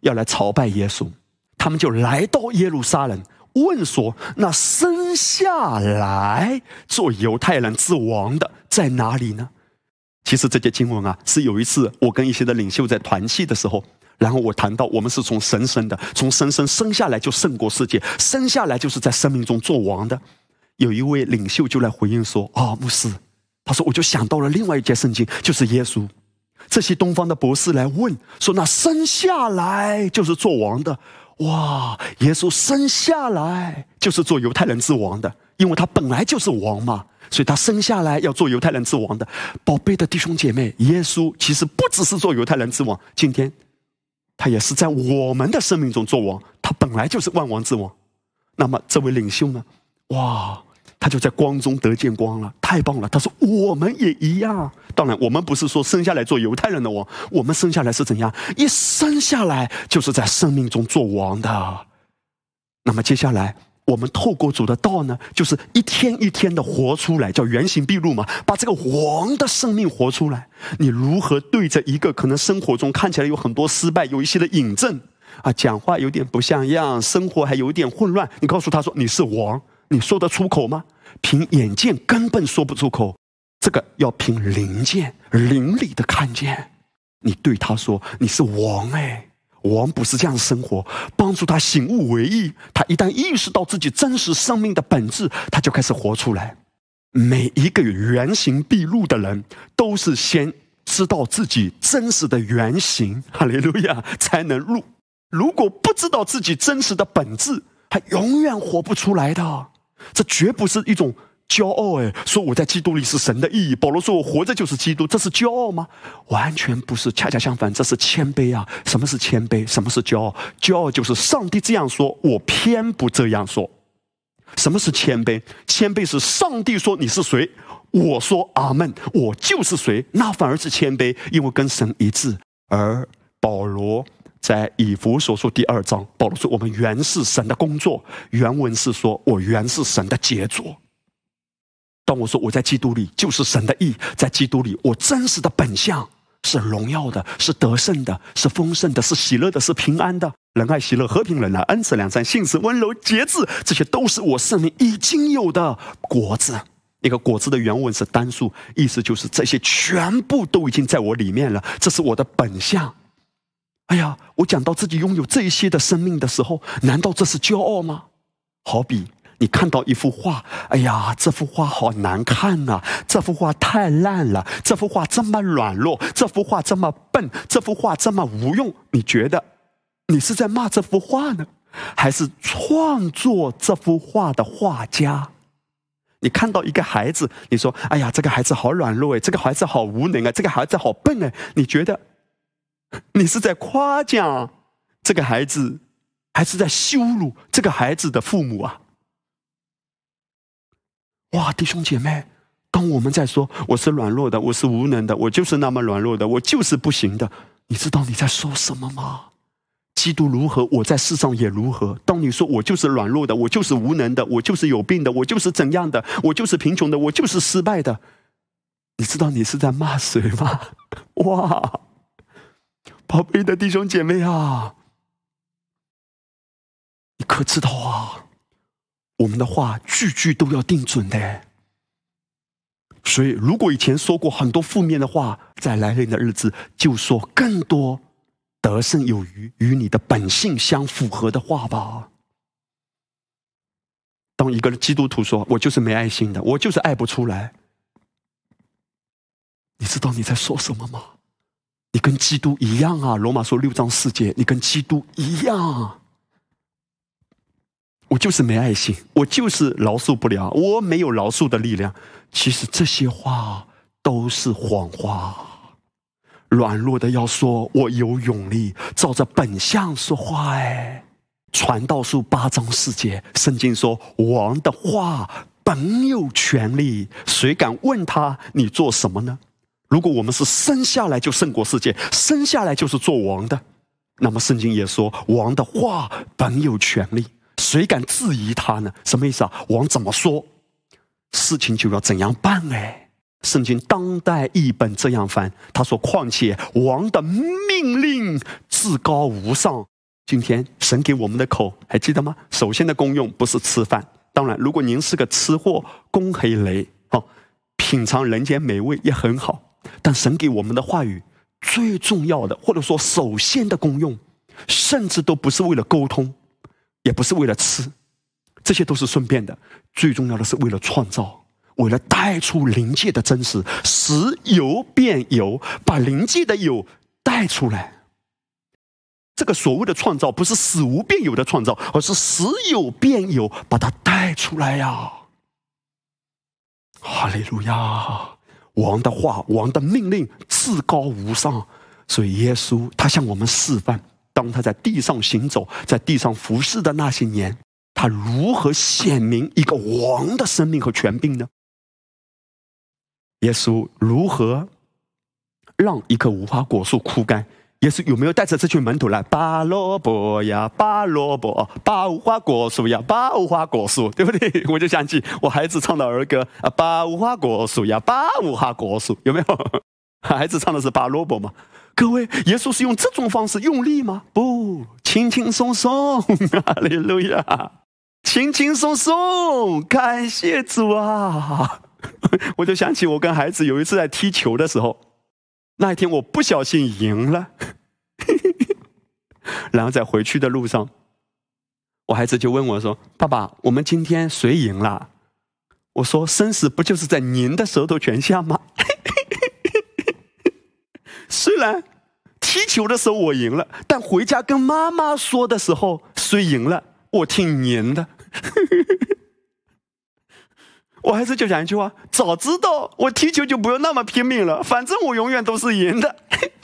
要来朝拜耶稣，他们就来到耶路撒冷，问说：“那生下来做犹太人之王的在哪里呢？”其实这节经文啊，是有一次我跟一些的领袖在团契的时候。然后我谈到，我们是从神生的，从神生生下来就胜过世界，生下来就是在生命中做王的。有一位领袖就来回应说：“啊，牧师，他说我就想到了另外一节圣经，就是耶稣。这些东方的博士来问说，那生下来就是做王的，哇，耶稣生下来就是做犹太人之王的，因为他本来就是王嘛，所以他生下来要做犹太人之王的。宝贝的弟兄姐妹，耶稣其实不只是做犹太人之王，今天。”他也是在我们的生命中做王，他本来就是万王之王。那么这位领袖呢？哇，他就在光中得见光了，太棒了！他说我们也一样。当然，我们不是说生下来做犹太人的王，我们生下来是怎样？一生下来就是在生命中做王的。那么接下来。我们透过主的道呢，就是一天一天的活出来，叫原形毕露嘛，把这个王的生命活出来。你如何对着一个可能生活中看起来有很多失败、有一些的引证，啊，讲话有点不像样，生活还有点混乱。你告诉他说你是王，你说得出口吗？凭眼见根本说不出口，这个要凭灵见，灵里的看见。你对他说你是王哎，王不是这样生活，帮助他醒悟为意。他一旦意识到自己真实生命的本质，他就开始活出来。每一个原形毕露的人，都是先知道自己真实的原形，哈利路亚，才能入。如果不知道自己真实的本质，他永远活不出来的。这绝不是一种骄傲，哎，说我在基督里是神的意义。保罗说我活着就是基督，这是骄傲吗？完全不是，恰恰相反，这是谦卑啊！什么是谦卑？什么是骄傲？骄傲就是上帝这样说，我偏不这样说。什么是谦卑？谦卑是上帝说你是谁，我说阿门，我就是谁，那反而是谦卑，因为跟神一致。而保罗在以弗所说第二章，保罗说我们原是神的工作，原文是说我原是神的杰作。当我说我在基督里就是神的义，在基督里我真实的本相是荣耀的，是得胜的，是丰盛的，是喜乐的，是平安的。仁爱、喜乐、和平、忍耐、恩慈、良善、信实、温柔、节制，这些都是我生命已经有的果子。一个果子的原文是单数，意思就是这些全部都已经在我里面了。这是我的本相。哎呀，我讲到自己拥有这些的生命的时候，难道这是骄傲吗？好比你看到一幅画，哎呀，这幅画好难看呐！这幅画太烂了，这幅画这么软弱，这幅画这么笨，这幅画这么无用，你觉得？你是在骂这幅画呢，还是创作这幅画的画家？你看到一个孩子，你说：“哎呀，这个孩子好软弱哎，这个孩子好无能啊，这个孩子好笨哎。”你觉得你是在夸奖这个孩子，还是在羞辱这个孩子的父母啊？哇，弟兄姐妹，当我们在说我是软弱的，我是无能的，我就是那么软弱的，我就是不行的，你知道你在说什么吗？基督如何，我在世上也如何。当你说我就是软弱的，我就是无能的，我就是有病的，我就是怎样的，我就是贫穷的，我就是失败的，你知道你是在骂谁吗？哇，宝贝的弟兄姐妹啊，你可知道啊？我们的话句句都要定准的。所以，如果以前说过很多负面的话，在来临的日子就说更多。得胜有余，与你的本性相符合的话吧。当一个基督徒说：“我就是没爱心的，我就是爱不出来。”你知道你在说什么吗？你跟基督一样啊！罗马书六章四节，你跟基督一样。我就是没爱心，我就是饶恕不了，我没有饶恕的力量。其实这些话都是谎话。软弱的要说，我有勇力，照着本相说话。哎，传道书八章四节，圣经说：“王的话本有权利，谁敢问他你做什么呢？”如果我们是生下来就胜过世界，生下来就是做王的，那么圣经也说：“王的话本有权利，谁敢质疑他呢？”什么意思啊？王怎么说，事情就要怎样办？哎。圣经当代译本这样翻，他说：“况且王的命令至高无上。今天神给我们的口还记得吗？首先的功用不是吃饭。当然，如果您是个吃货，公黑雷哦，品尝人间美味也很好。但神给我们的话语最重要的，或者说首先的功用，甚至都不是为了沟通，也不是为了吃，这些都是顺便的。最重要的是为了创造。”为了带出灵界的真实，使有变有，把灵界的有带出来。这个所谓的创造，不是死无变有的创造，而是死有变有，把它带出来呀！哈利路亚！王的话，王的命令至高无上，所以耶稣他向我们示范，当他在地上行走，在地上服侍的那些年，他如何显明一个王的生命和权柄呢？耶稣如何让一棵无花果树枯干？耶稣有没有带着这群门徒来？拔萝卜呀，拔萝卜，拔无花果树呀，拔无花果树，对不对？我就想起我孩子唱的儿歌啊，拔无花果树呀，拔无花果树，有没有？孩子唱的是拔萝卜嘛？各位，耶稣是用这种方式用力吗？不，轻轻松松，哈利路亚，轻轻松松，感谢主啊！我就想起我跟孩子有一次在踢球的时候，那一天我不小心赢了，然后在回去的路上，我孩子就问我说：“爸爸，我们今天谁赢了？”我说：“生死不就是在您的舌头泉下吗？”虽然踢球的时候我赢了，但回家跟妈妈说的时候，谁赢了？我听您的。我还是就讲一句话：早知道我踢球就不用那么拼命了，反正我永远都是赢的。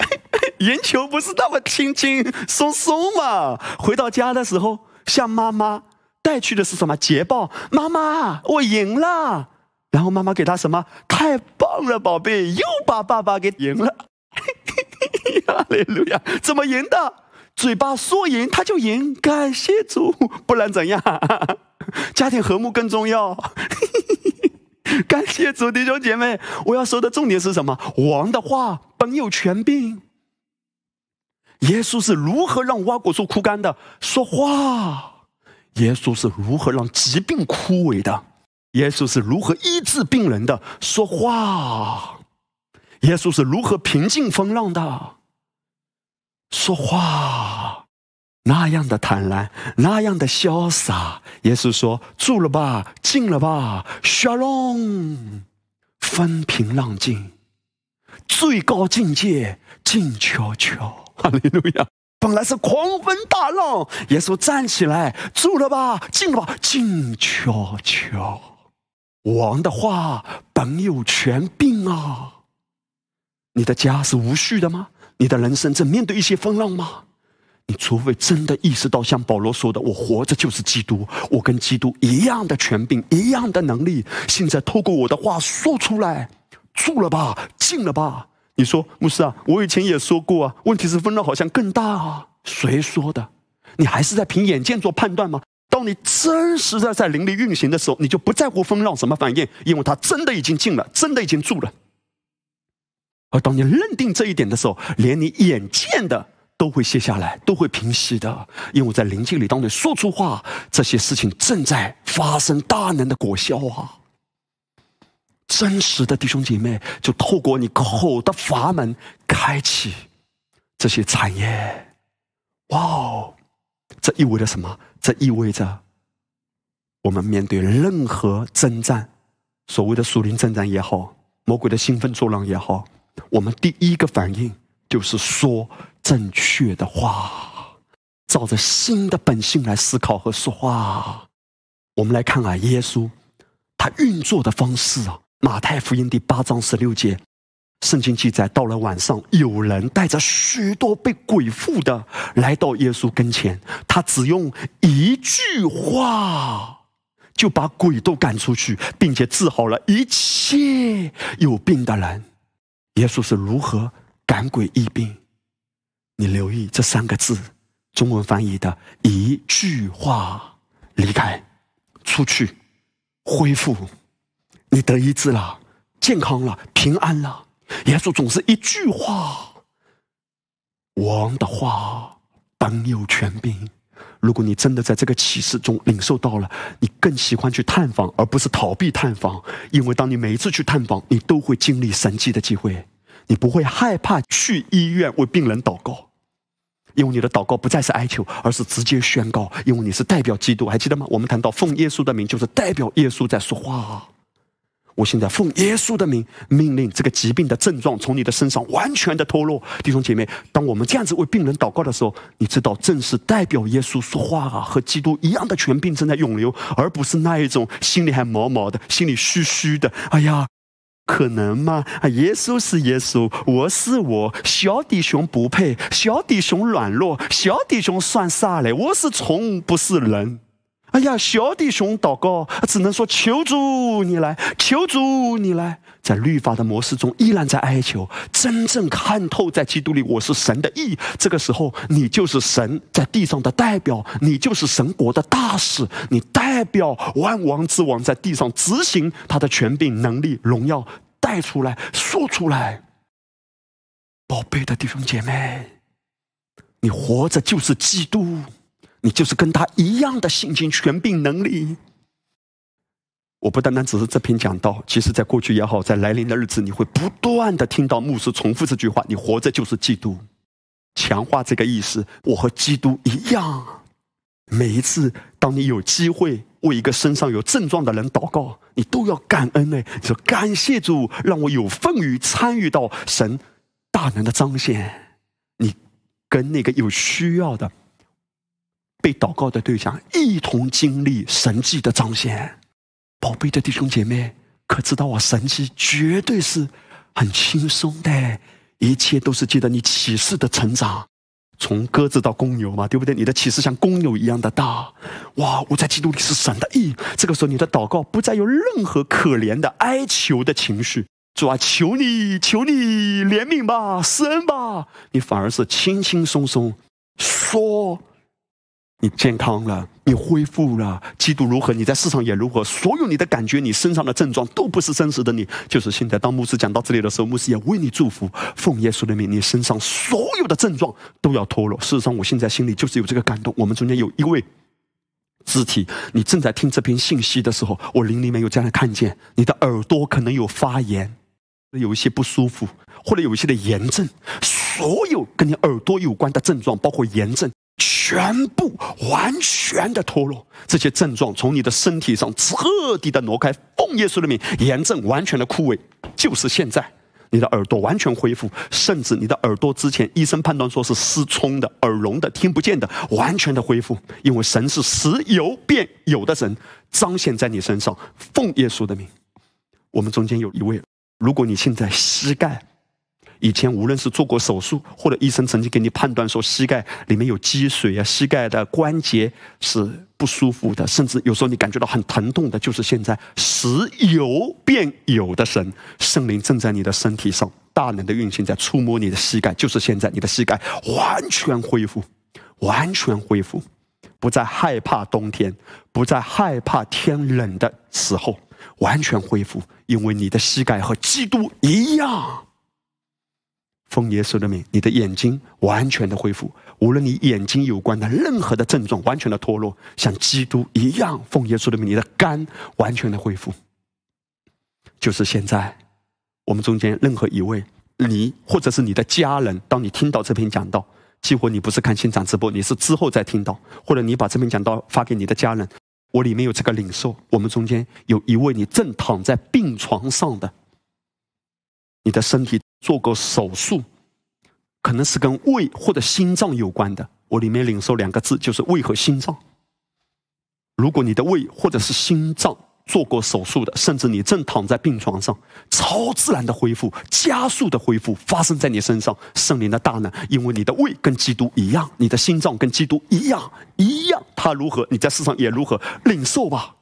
赢球不是那么轻轻松松嘛？回到家的时候，向妈妈带去的是什么？捷报！妈妈，我赢了。然后妈妈给他什么？太棒了，宝贝，又把爸爸给赢了。哈利路亚！怎么赢的？嘴巴说赢他就赢，感谢主，不然怎样？家庭和睦更重要。感谢主，弟兄姐妹，我要说的重点是什么？王的话本有权柄。耶稣是如何让挖果树枯干的？说话。耶稣是如何让疾病枯萎的？耶稣是如何医治病人的？说话。耶稣是如何平静风浪的？说话，那样的坦然，那样的潇洒。耶稣说：“住了吧，静了吧，沙龙，风平浪静，最高境界静悄悄。”哈利路亚！本来是狂风大浪，耶稣站起来，住了吧，静了吧，静悄悄。王的话本有权柄啊。你的家是无序的吗？你的人生正面对一些风浪吗？你除非真的意识到，像保罗说的：“我活着就是基督，我跟基督一样的权柄，一样的能力。”现在透过我的话说出来，住了吧，进了吧。你说，牧师啊，我以前也说过啊。问题是风浪好像更大啊。谁说的？你还是在凭眼见做判断吗？当你真实的在灵里运行的时候，你就不在乎风浪什么反应，因为它真的已经进了，真的已经住了。而当你认定这一点的时候，连你眼见的都会卸下来，都会平息的。因为在灵界里，当你说出话，这些事情正在发生大能的果效啊！真实的弟兄姐妹，就透过你口的阀门开启这些产业。哇哦！这意味着什么？这意味着我们面对任何征战，所谓的属灵征战也好，魔鬼的兴奋作浪也好。我们第一个反应就是说正确的话，照着新的本性来思考和说话。我们来看啊，耶稣他运作的方式啊，《马太福音》第八章十六节，圣经记载，到了晚上，有人带着许多被鬼附的来到耶稣跟前，他只用一句话就把鬼都赶出去，并且治好了一切有病的人。耶稣是如何赶鬼医病？你留意这三个字，中文翻译的一句话：离开、出去、恢复。你得医治了，健康了，平安了。耶稣总是一句话。王的话本有权柄。如果你真的在这个启示中领受到了，你更喜欢去探访，而不是逃避探访。因为当你每一次去探访，你都会经历神迹的机会，你不会害怕去医院为病人祷告，因为你的祷告不再是哀求，而是直接宣告，因为你是代表基督，还记得吗？我们谈到奉耶稣的名，就是代表耶稣在说话。我现在奉耶稣的名命令这个疾病的症状从你的身上完全的脱落，弟兄姐妹，当我们这样子为病人祷告的时候，你知道正是代表耶稣说话啊，和基督一样的权柄正在涌流，而不是那一种心里还毛毛的、心里虚虚的。哎呀，可能吗？啊，耶稣是耶稣，我是我，小弟兄不配，小弟兄软弱，小弟兄算啥嘞？我是虫，不是人。哎呀，小弟兄祷告，只能说求主你来，求主你来。在律法的模式中，依然在哀求。真正看透，在基督里，我是神的义。这个时候，你就是神在地上的代表，你就是神国的大使，你代表万王之王在地上执行他的权柄、能力、荣耀，带出来说出来。宝贝的弟兄姐妹，你活着就是基督，你就是跟他一样的性情、权柄、能力。我不单单只是这篇讲道，其实在过去也好，在来临的日子，你会不断的听到牧师重复这句话：你活着就是基督，强化这个意思。我和基督一样。每一次，当你有机会为一个身上有症状的人祷告，你都要感恩哎，你说感谢主，让我有份于参与到神大能的彰显。你跟那个有需要的被祷告的对象一同经历神迹的彰显。宝贝的弟兄姐妹，可知道啊？神迹绝对是很轻松的，一切都是记得你启示的成长。从鸽子到公牛嘛，对不对？你的启示像公牛一样的大，哇！我在基督里是神的意。这个时候，你的祷告不再有任何可怜的哀求的情绪，主啊，求你，求你怜悯吧，施恩吧。你反而是轻轻松松说。你健康了，你恢复了，基督如何，你在世上也如何。所有你的感觉，你身上的症状都不是真实的你。就是现在，当牧师讲到这里的时候，牧师也为你祝福，奉耶稣的名，你身上所有的症状都要脱落。事实上，我现在心里就是有这个感动。我们中间有一位肢体，你正在听这篇信息的时候，我灵里面有这样的看见，你的耳朵可能有发炎，有一些不舒服，或者有一些的炎症。所有跟你耳朵有关的症状，包括炎症。全部完全的脱落，这些症状从你的身体上彻底的挪开。奉耶稣的名，炎症完全的枯萎，就是现在，你的耳朵完全恢复，甚至你的耳朵之前医生判断说是失聪的、耳聋的、听不见的，完全的恢复。因为神是时有变有的神，彰显在你身上。奉耶稣的名，我们中间有一位，如果你现在膝盖。以前无论是做过手术，或者医生曾经给你判断说膝盖里面有积水啊，膝盖的关节是不舒服的，甚至有时候你感觉到很疼痛的，就是现在时有变有的神圣灵正在你的身体上大能的运行，在触摸你的膝盖，就是现在你的膝盖完全恢复，完全恢复，不再害怕冬天，不再害怕天冷的时候，完全恢复，因为你的膝盖和基督一样。奉耶稣的名，你的眼睛完全的恢复。无论你眼睛有关的任何的症状，完全的脱落，像基督一样。奉耶稣的名，你的肝完全的恢复。就是现在，我们中间任何一位，你或者是你的家人，当你听到这篇讲道，几乎你不是看现场直播，你是之后再听到，或者你把这篇讲道发给你的家人，我里面有这个领受。我们中间有一位，你正躺在病床上的，你的身体。做过手术，可能是跟胃或者心脏有关的。我里面领受两个字，就是胃和心脏。如果你的胃或者是心脏做过手术的，甚至你正躺在病床上，超自然的恢复、加速的恢复发生在你身上，圣灵的大能，因为你的胃跟基督一样，你的心脏跟基督一样，一样，他如何，你在世上也如何，领受吧，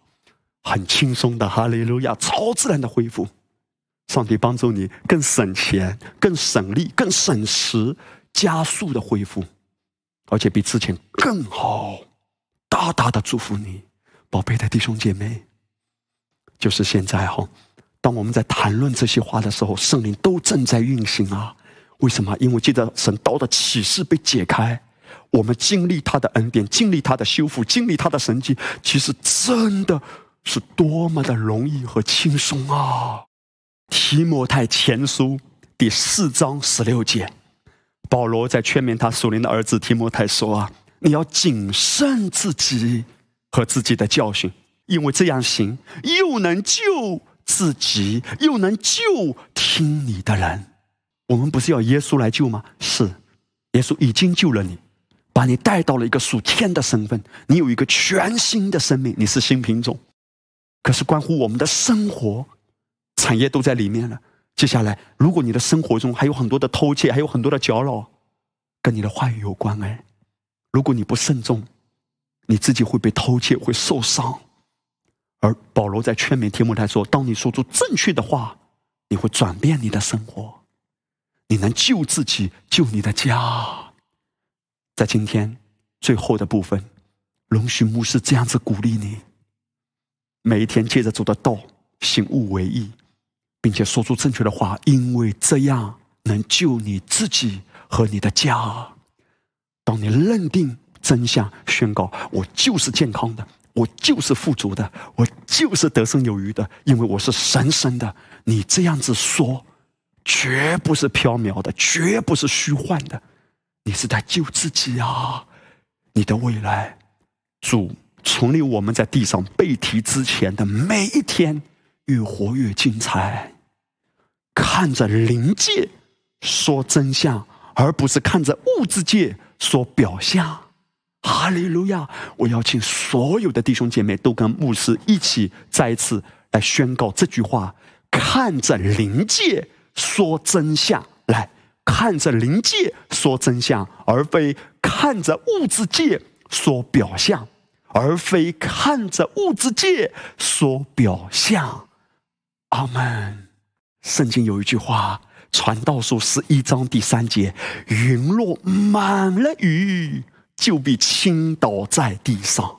很轻松的，哈利路亚，超自然的恢复。上帝帮助你更省钱、更省力、更省时，加速的恢复，而且比之前更好。大大的祝福你，宝贝的弟兄姐妹。就是现在哈，当我们在谈论这些话的时候，圣灵都正在运行啊。为什么？因为记得神道的启示被解开，我们经历他的恩典，经历他的修复，经历他的神迹，其实真的是多么的容易和轻松啊！提摩太前书第四章十六节，保罗在劝勉他属灵的儿子提摩太说：“啊，你要谨慎自己和自己的教训，因为这样行，又能救自己，又能救听你的人。我们不是要耶稣来救吗？是，耶稣已经救了你，把你带到了一个属天的身份，你有一个全新的生命，你是新品种。可是关乎我们的生活。”产业都在里面了。接下来，如果你的生活中还有很多的偷窃，还有很多的搅扰，跟你的话语有关哎。如果你不慎重，你自己会被偷窃，会受伤。而保罗在劝勉提摩太说：“当你说出正确的话，你会转变你的生活，你能救自己，救你的家。”在今天最后的部分，容许牧师这样子鼓励你：每一天接着走的道，醒悟为义。并且说出正确的话，因为这样能救你自己和你的家。当你认定真相，宣告我就是健康的，我就是富足的，我就是得胜有余的，因为我是神圣的。你这样子说，绝不是缥缈的，绝不是虚幻的，你是在救自己啊！你的未来，主从立我们在地上被提之前的每一天，越活越精彩。看着灵界说真相，而不是看着物质界说表象。哈利路亚！我邀请所有的弟兄姐妹都跟牧师一起再一次来宣告这句话：看着灵界说真相，来看着灵界说真相，而非看着物质界说表象，而非看着物质界说表象。阿门。圣经有一句话，《传道书》十一章第三节：“云若满了雨，就必倾倒在地上。”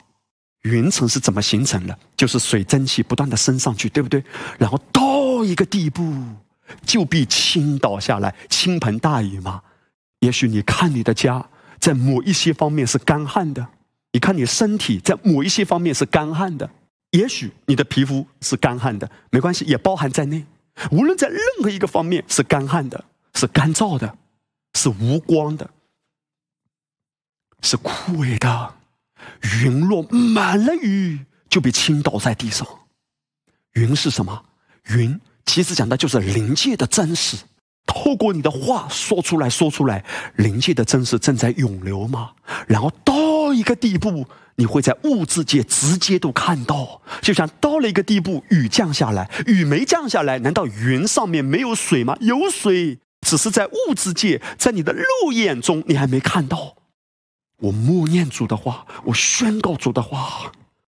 云层是怎么形成的？就是水蒸气不断的升上去，对不对？然后到一个地步，就必倾倒下来，倾盆大雨嘛。也许你看你的家，在某一些方面是干旱的；你看你身体，在某一些方面是干旱的。也许你的皮肤是干旱的，没关系，也包含在内。无论在任何一个方面是干旱的，是干燥的，是无光的，是枯萎的。云落满了雨，就被倾倒在地上。云是什么？云其实讲的就是灵界的真实。透过你的话说出来说出来，灵界的真实正在涌流吗？然后到一个地步。你会在物质界直接都看到，就像到了一个地步，雨降下来，雨没降下来，难道云上面没有水吗？有水，只是在物质界，在你的肉眼中你还没看到。我默念主的话，我宣告主的话，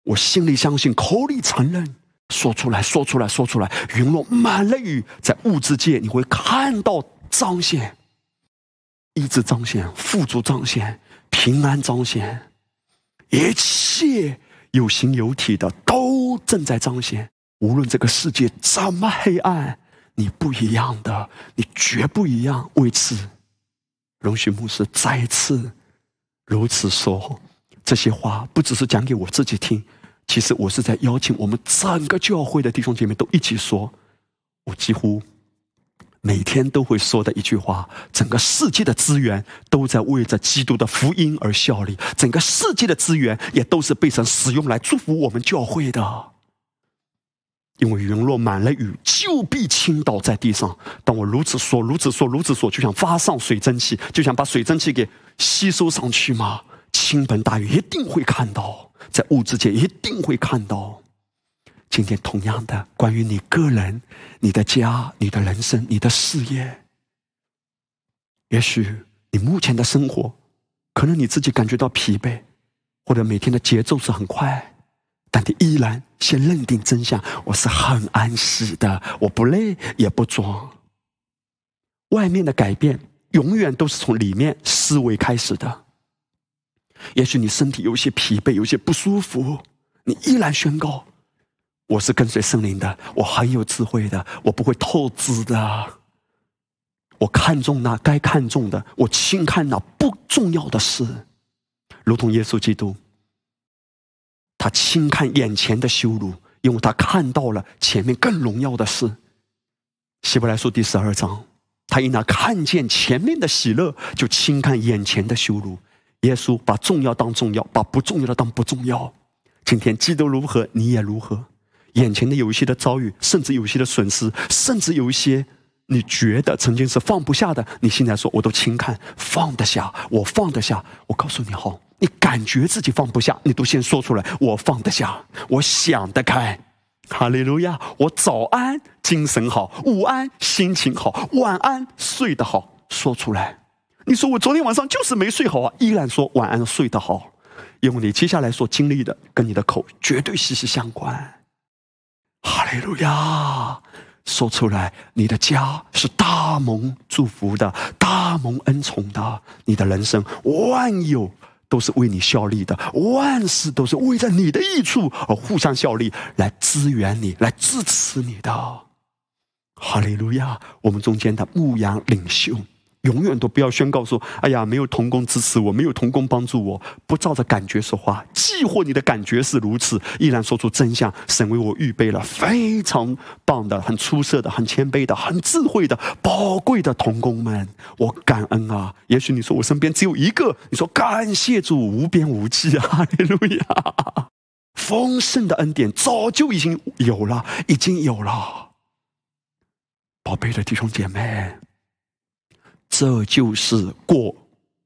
我心里相信，口里承认，说出来说出来说出来，云若满了雨，在物质界你会看到彰显，一直彰显，富足彰显，平安彰显。一切有形有体的都正在彰显。无论这个世界怎么黑暗，你不一样的，你绝不一样。为此，容许牧师再次如此说这些话，不只是讲给我自己听，其实我是在邀请我们整个教会的弟兄姐妹都一起说。我几乎。每天都会说的一句话：整个世界的资源都在为着基督的福音而效力，整个世界的资源也都是被神使用来祝福我们教会的。因为云落满了雨，就必倾倒在地上。当我如此说、如此说、如此说，就想发上水蒸气，就想把水蒸气给吸收上去嘛。倾盆大雨一定会看到，在物质界一定会看到。今天同样的，关于你个人、你的家、你的人生、你的事业，也许你目前的生活，可能你自己感觉到疲惫，或者每天的节奏是很快，但你依然先认定真相：我是很安息的，我不累也不装。外面的改变永远都是从里面思维开始的。也许你身体有些疲惫，有些不舒服，你依然宣告。我是跟随圣灵的，我很有智慧的，我不会透支的。我看重那该看重的，我轻看那不重要的事，如同耶稣基督，他轻看眼前的羞辱，因为他看到了前面更荣耀的事。希伯来书第十二章，他因那看见前面的喜乐，就轻看眼前的羞辱。耶稣把重要当重要，把不重要的当不重要。今天基督如何，你也如何。眼前的有一些的遭遇，甚至有一些的损失，甚至有一些你觉得曾经是放不下的，你现在说我都轻看，放得下，我放得下。我告诉你哈，你感觉自己放不下，你都先说出来，我放得下，我想得开。哈利路亚！我早安，精神好；午安，心情好；晚安，睡得好。说出来，你说我昨天晚上就是没睡好啊，依然说晚安，睡得好，因为你接下来所经历的跟你的口绝对息息相关。哈利路亚！说出来，你的家是大蒙祝福的，大蒙恩宠的。你的人生万有都是为你效力的，万事都是为着你的益处而互相效力，来支援你，来支持你的。哈利路亚！我们中间的牧羊领袖。永远都不要宣告说：“哎呀，没有童工支持我，没有童工帮助我，不照着感觉说话。”既或你的感觉是如此，依然说出真相。神为我预备了非常棒的、很出色的、很谦卑的、很智慧的、宝贵的童工们，我感恩啊！也许你说我身边只有一个，你说感谢主无边无际啊！哈利路亚！丰盛的恩典早就已经有了，已经有了，宝贝的弟兄姐妹。这就是过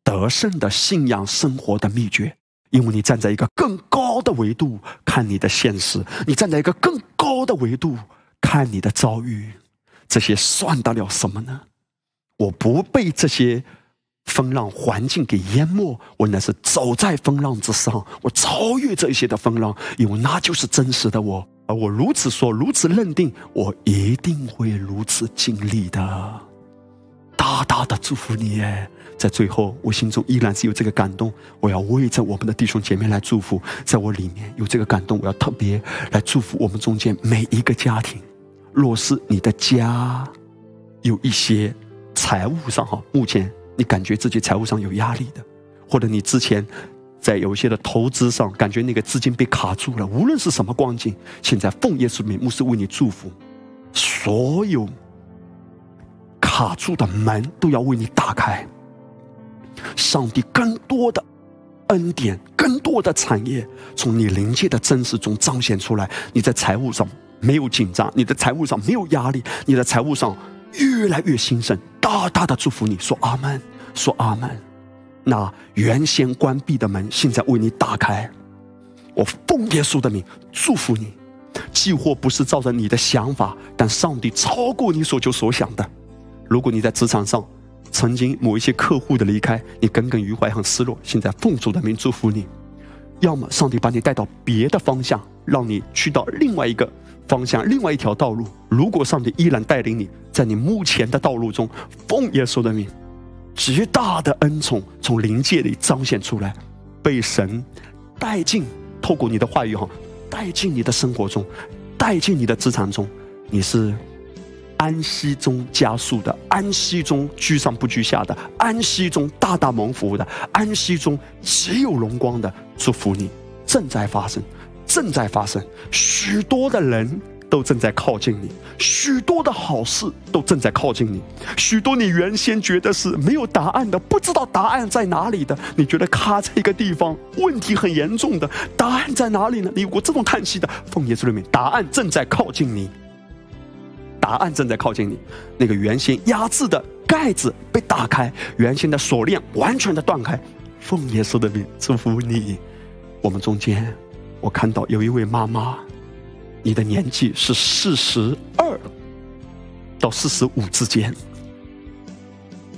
得胜的信仰生活的秘诀，因为你站在一个更高的维度看你的现实，你站在一个更高的维度看你的遭遇，这些算得了什么呢？我不被这些风浪环境给淹没，我乃是走在风浪之上，我超越这些的风浪，因为那就是真实的我。而我如此说，如此认定，我一定会如此经历的。大大的祝福你耶！在最后，我心中依然是有这个感动，我要为着我们的弟兄姐妹来祝福。在我里面有这个感动，我要特别来祝福我们中间每一个家庭。若是你的家有一些财务上哈，目前你感觉自己财务上有压力的，或者你之前在有一些的投资上感觉那个资金被卡住了，无论是什么光景，现在奉耶稣名，牧师为你祝福所有。卡住的门都要为你打开，上帝更多的恩典、更多的产业从你灵界的真实中彰显出来。你在财务上没有紧张，你的财务上没有压力，你的财务上越来越兴盛。大大的祝福你，说阿门，说阿门。那原先关闭的门，现在为你打开。我奉耶稣的名祝福你，计划不是照着你的想法，但上帝超过你所求所想的。如果你在职场上曾经某一些客户的离开，你耿耿于怀很失落，现在奉主的名祝福你。要么上帝把你带到别的方向，让你去到另外一个方向，另外一条道路。如果上帝依然带领你在你目前的道路中，奉耶稣的名，极大的恩宠从灵界里彰显出来，被神带进，透过你的话语哈，带进你的生活中，带进你的职场中，你是。安息中加速的，安息中居上不居下的，安息中大大蒙福的，安息中极有荣光的，祝福你。正在发生，正在发生，许多的人都正在靠近你，许多的好事都正在靠近你，许多你。原先觉得是没有答案的，不知道答案在哪里的，你。觉得卡在一个地方，问题很严重的，答案在哪里呢？你。有过这种叹息的？奉耶稣的名，答案正在靠近你。答案正在靠近你，那个原先压制的盖子被打开，原先的锁链完全的断开。奉耶稣的名祝福你。我们中间，我看到有一位妈妈，你的年纪是四十二到四十五之间。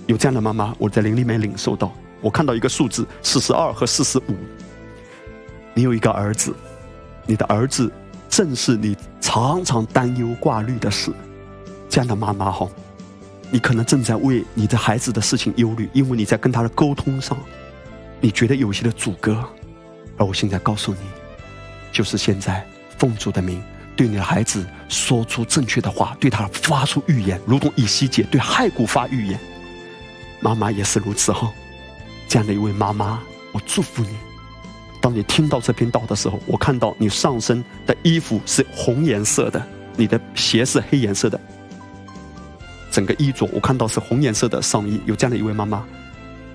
有这样的妈妈，我在灵里面领受到，我看到一个数字四十二和四十五。你有一个儿子，你的儿子正是你常常担忧挂虑的事。这样的妈妈哈，你可能正在为你的孩子的事情忧虑，因为你在跟他的沟通上，你觉得有些的阻隔。而我现在告诉你，就是现在奉主的名，对你的孩子说出正确的话，对他发出预言，如同以西结对骸骨发预言。妈妈也是如此哈。这样的一位妈妈，我祝福你。当你听到这篇道的时候，我看到你上身的衣服是红颜色的，你的鞋是黑颜色的。整个衣着，我看到是红颜色的上衣。有这样的一位妈妈，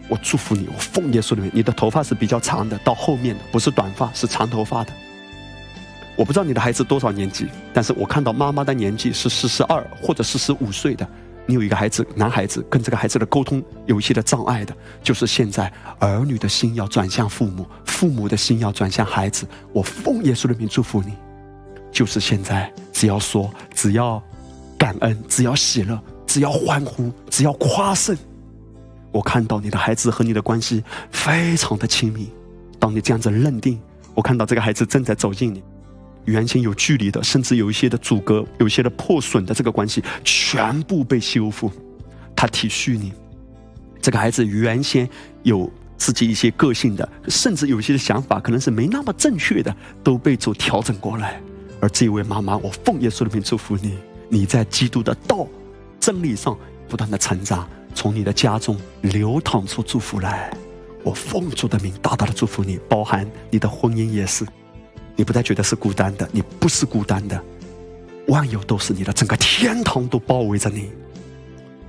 我祝福你，我奉耶稣的名。你的头发是比较长的，到后面的不是短发，是长头发的。我不知道你的孩子多少年纪，但是我看到妈妈的年纪是四十二或者四十五岁的。你有一个孩子，男孩子跟这个孩子的沟通有一些的障碍的，就是现在儿女的心要转向父母，父母的心要转向孩子。我奉耶稣的名祝福你，就是现在，只要说，只要感恩，只要喜乐。只要欢呼，只要夸胜，我看到你的孩子和你的关系非常的亲密。当你这样子认定，我看到这个孩子正在走进你，原先有距离的，甚至有一些的阻隔、有一些的破损的这个关系，全部被修复。他体恤你，这个孩子原先有自己一些个性的，甚至有一些想法可能是没那么正确的，都被主调整过来。而这位妈妈，我奉耶稣的名祝福你。你在基督的道、真理上不断的成长，从你的家中流淌出祝福来。我奉主的名大大的祝福你，包含你的婚姻也是，你不再觉得是孤单的，你不是孤单的，万有都是你的，整个天堂都包围着你。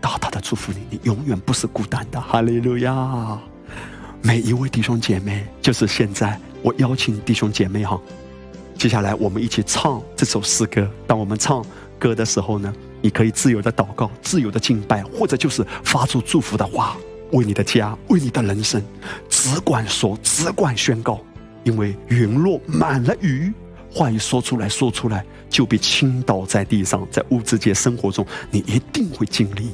大大的祝福你，你永远不是孤单的。哈利路亚！每一位弟兄姐妹，就是现在，我邀请弟兄姐妹哈，接下来我们一起唱这首诗歌。当我们唱歌的时候呢，你可以自由的祷告，自由的敬拜，或者就是发出祝福的话，为你的家，为你的人生，只管说，只管宣告。因为云落满了雨，话一说出来说出来，就被倾倒在地上，在物质界生活中，你一定会经历。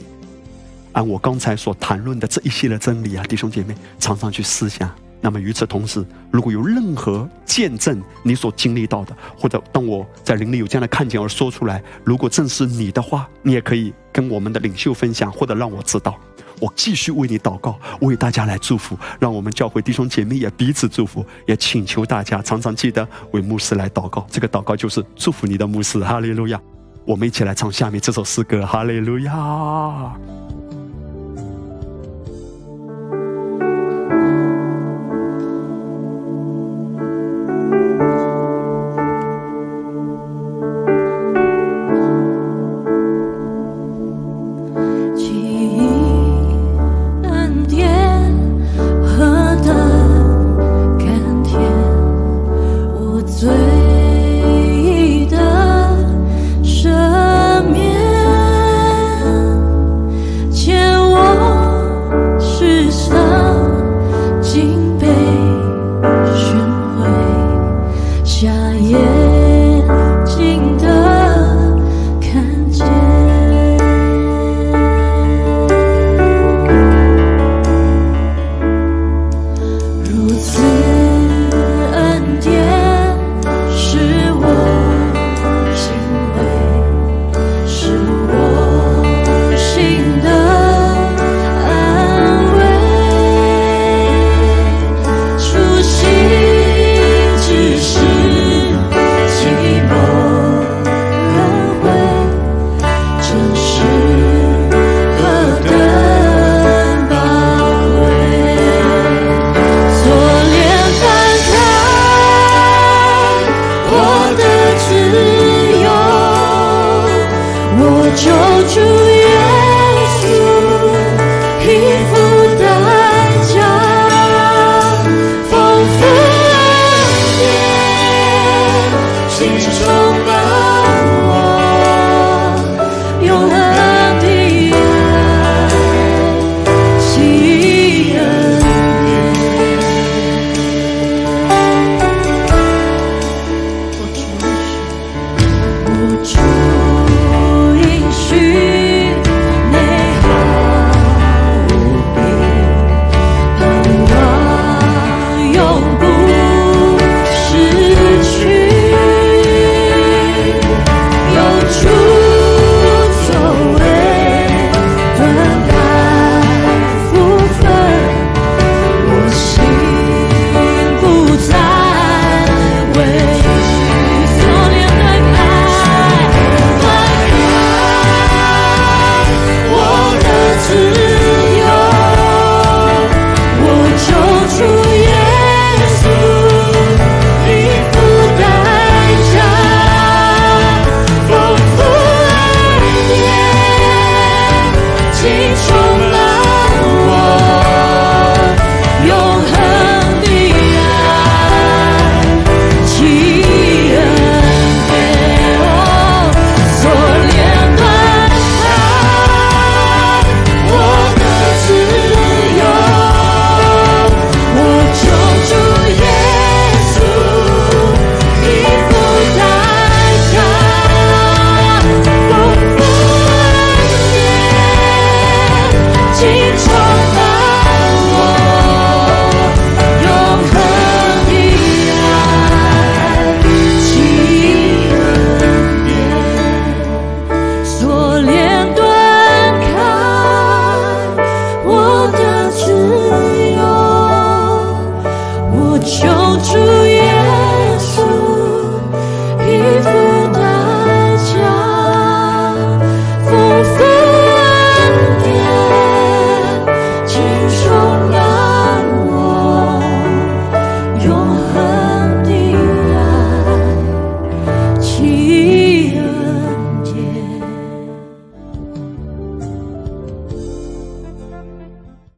按我刚才所谈论的这一系列真理啊，弟兄姐妹，常常去思想。那么与此同时，如果有任何见证你所经历到的，或者当我在灵里有这样的看见而说出来，如果正是你的话，你也可以跟我们的领袖分享，或者让我知道，我继续为你祷告，为大家来祝福，让我们教会弟兄姐妹也彼此祝福，也请求大家常常记得为牧师来祷告。这个祷告就是祝福你的牧师，哈利路亚！我们一起来唱下面这首诗歌，哈利路亚。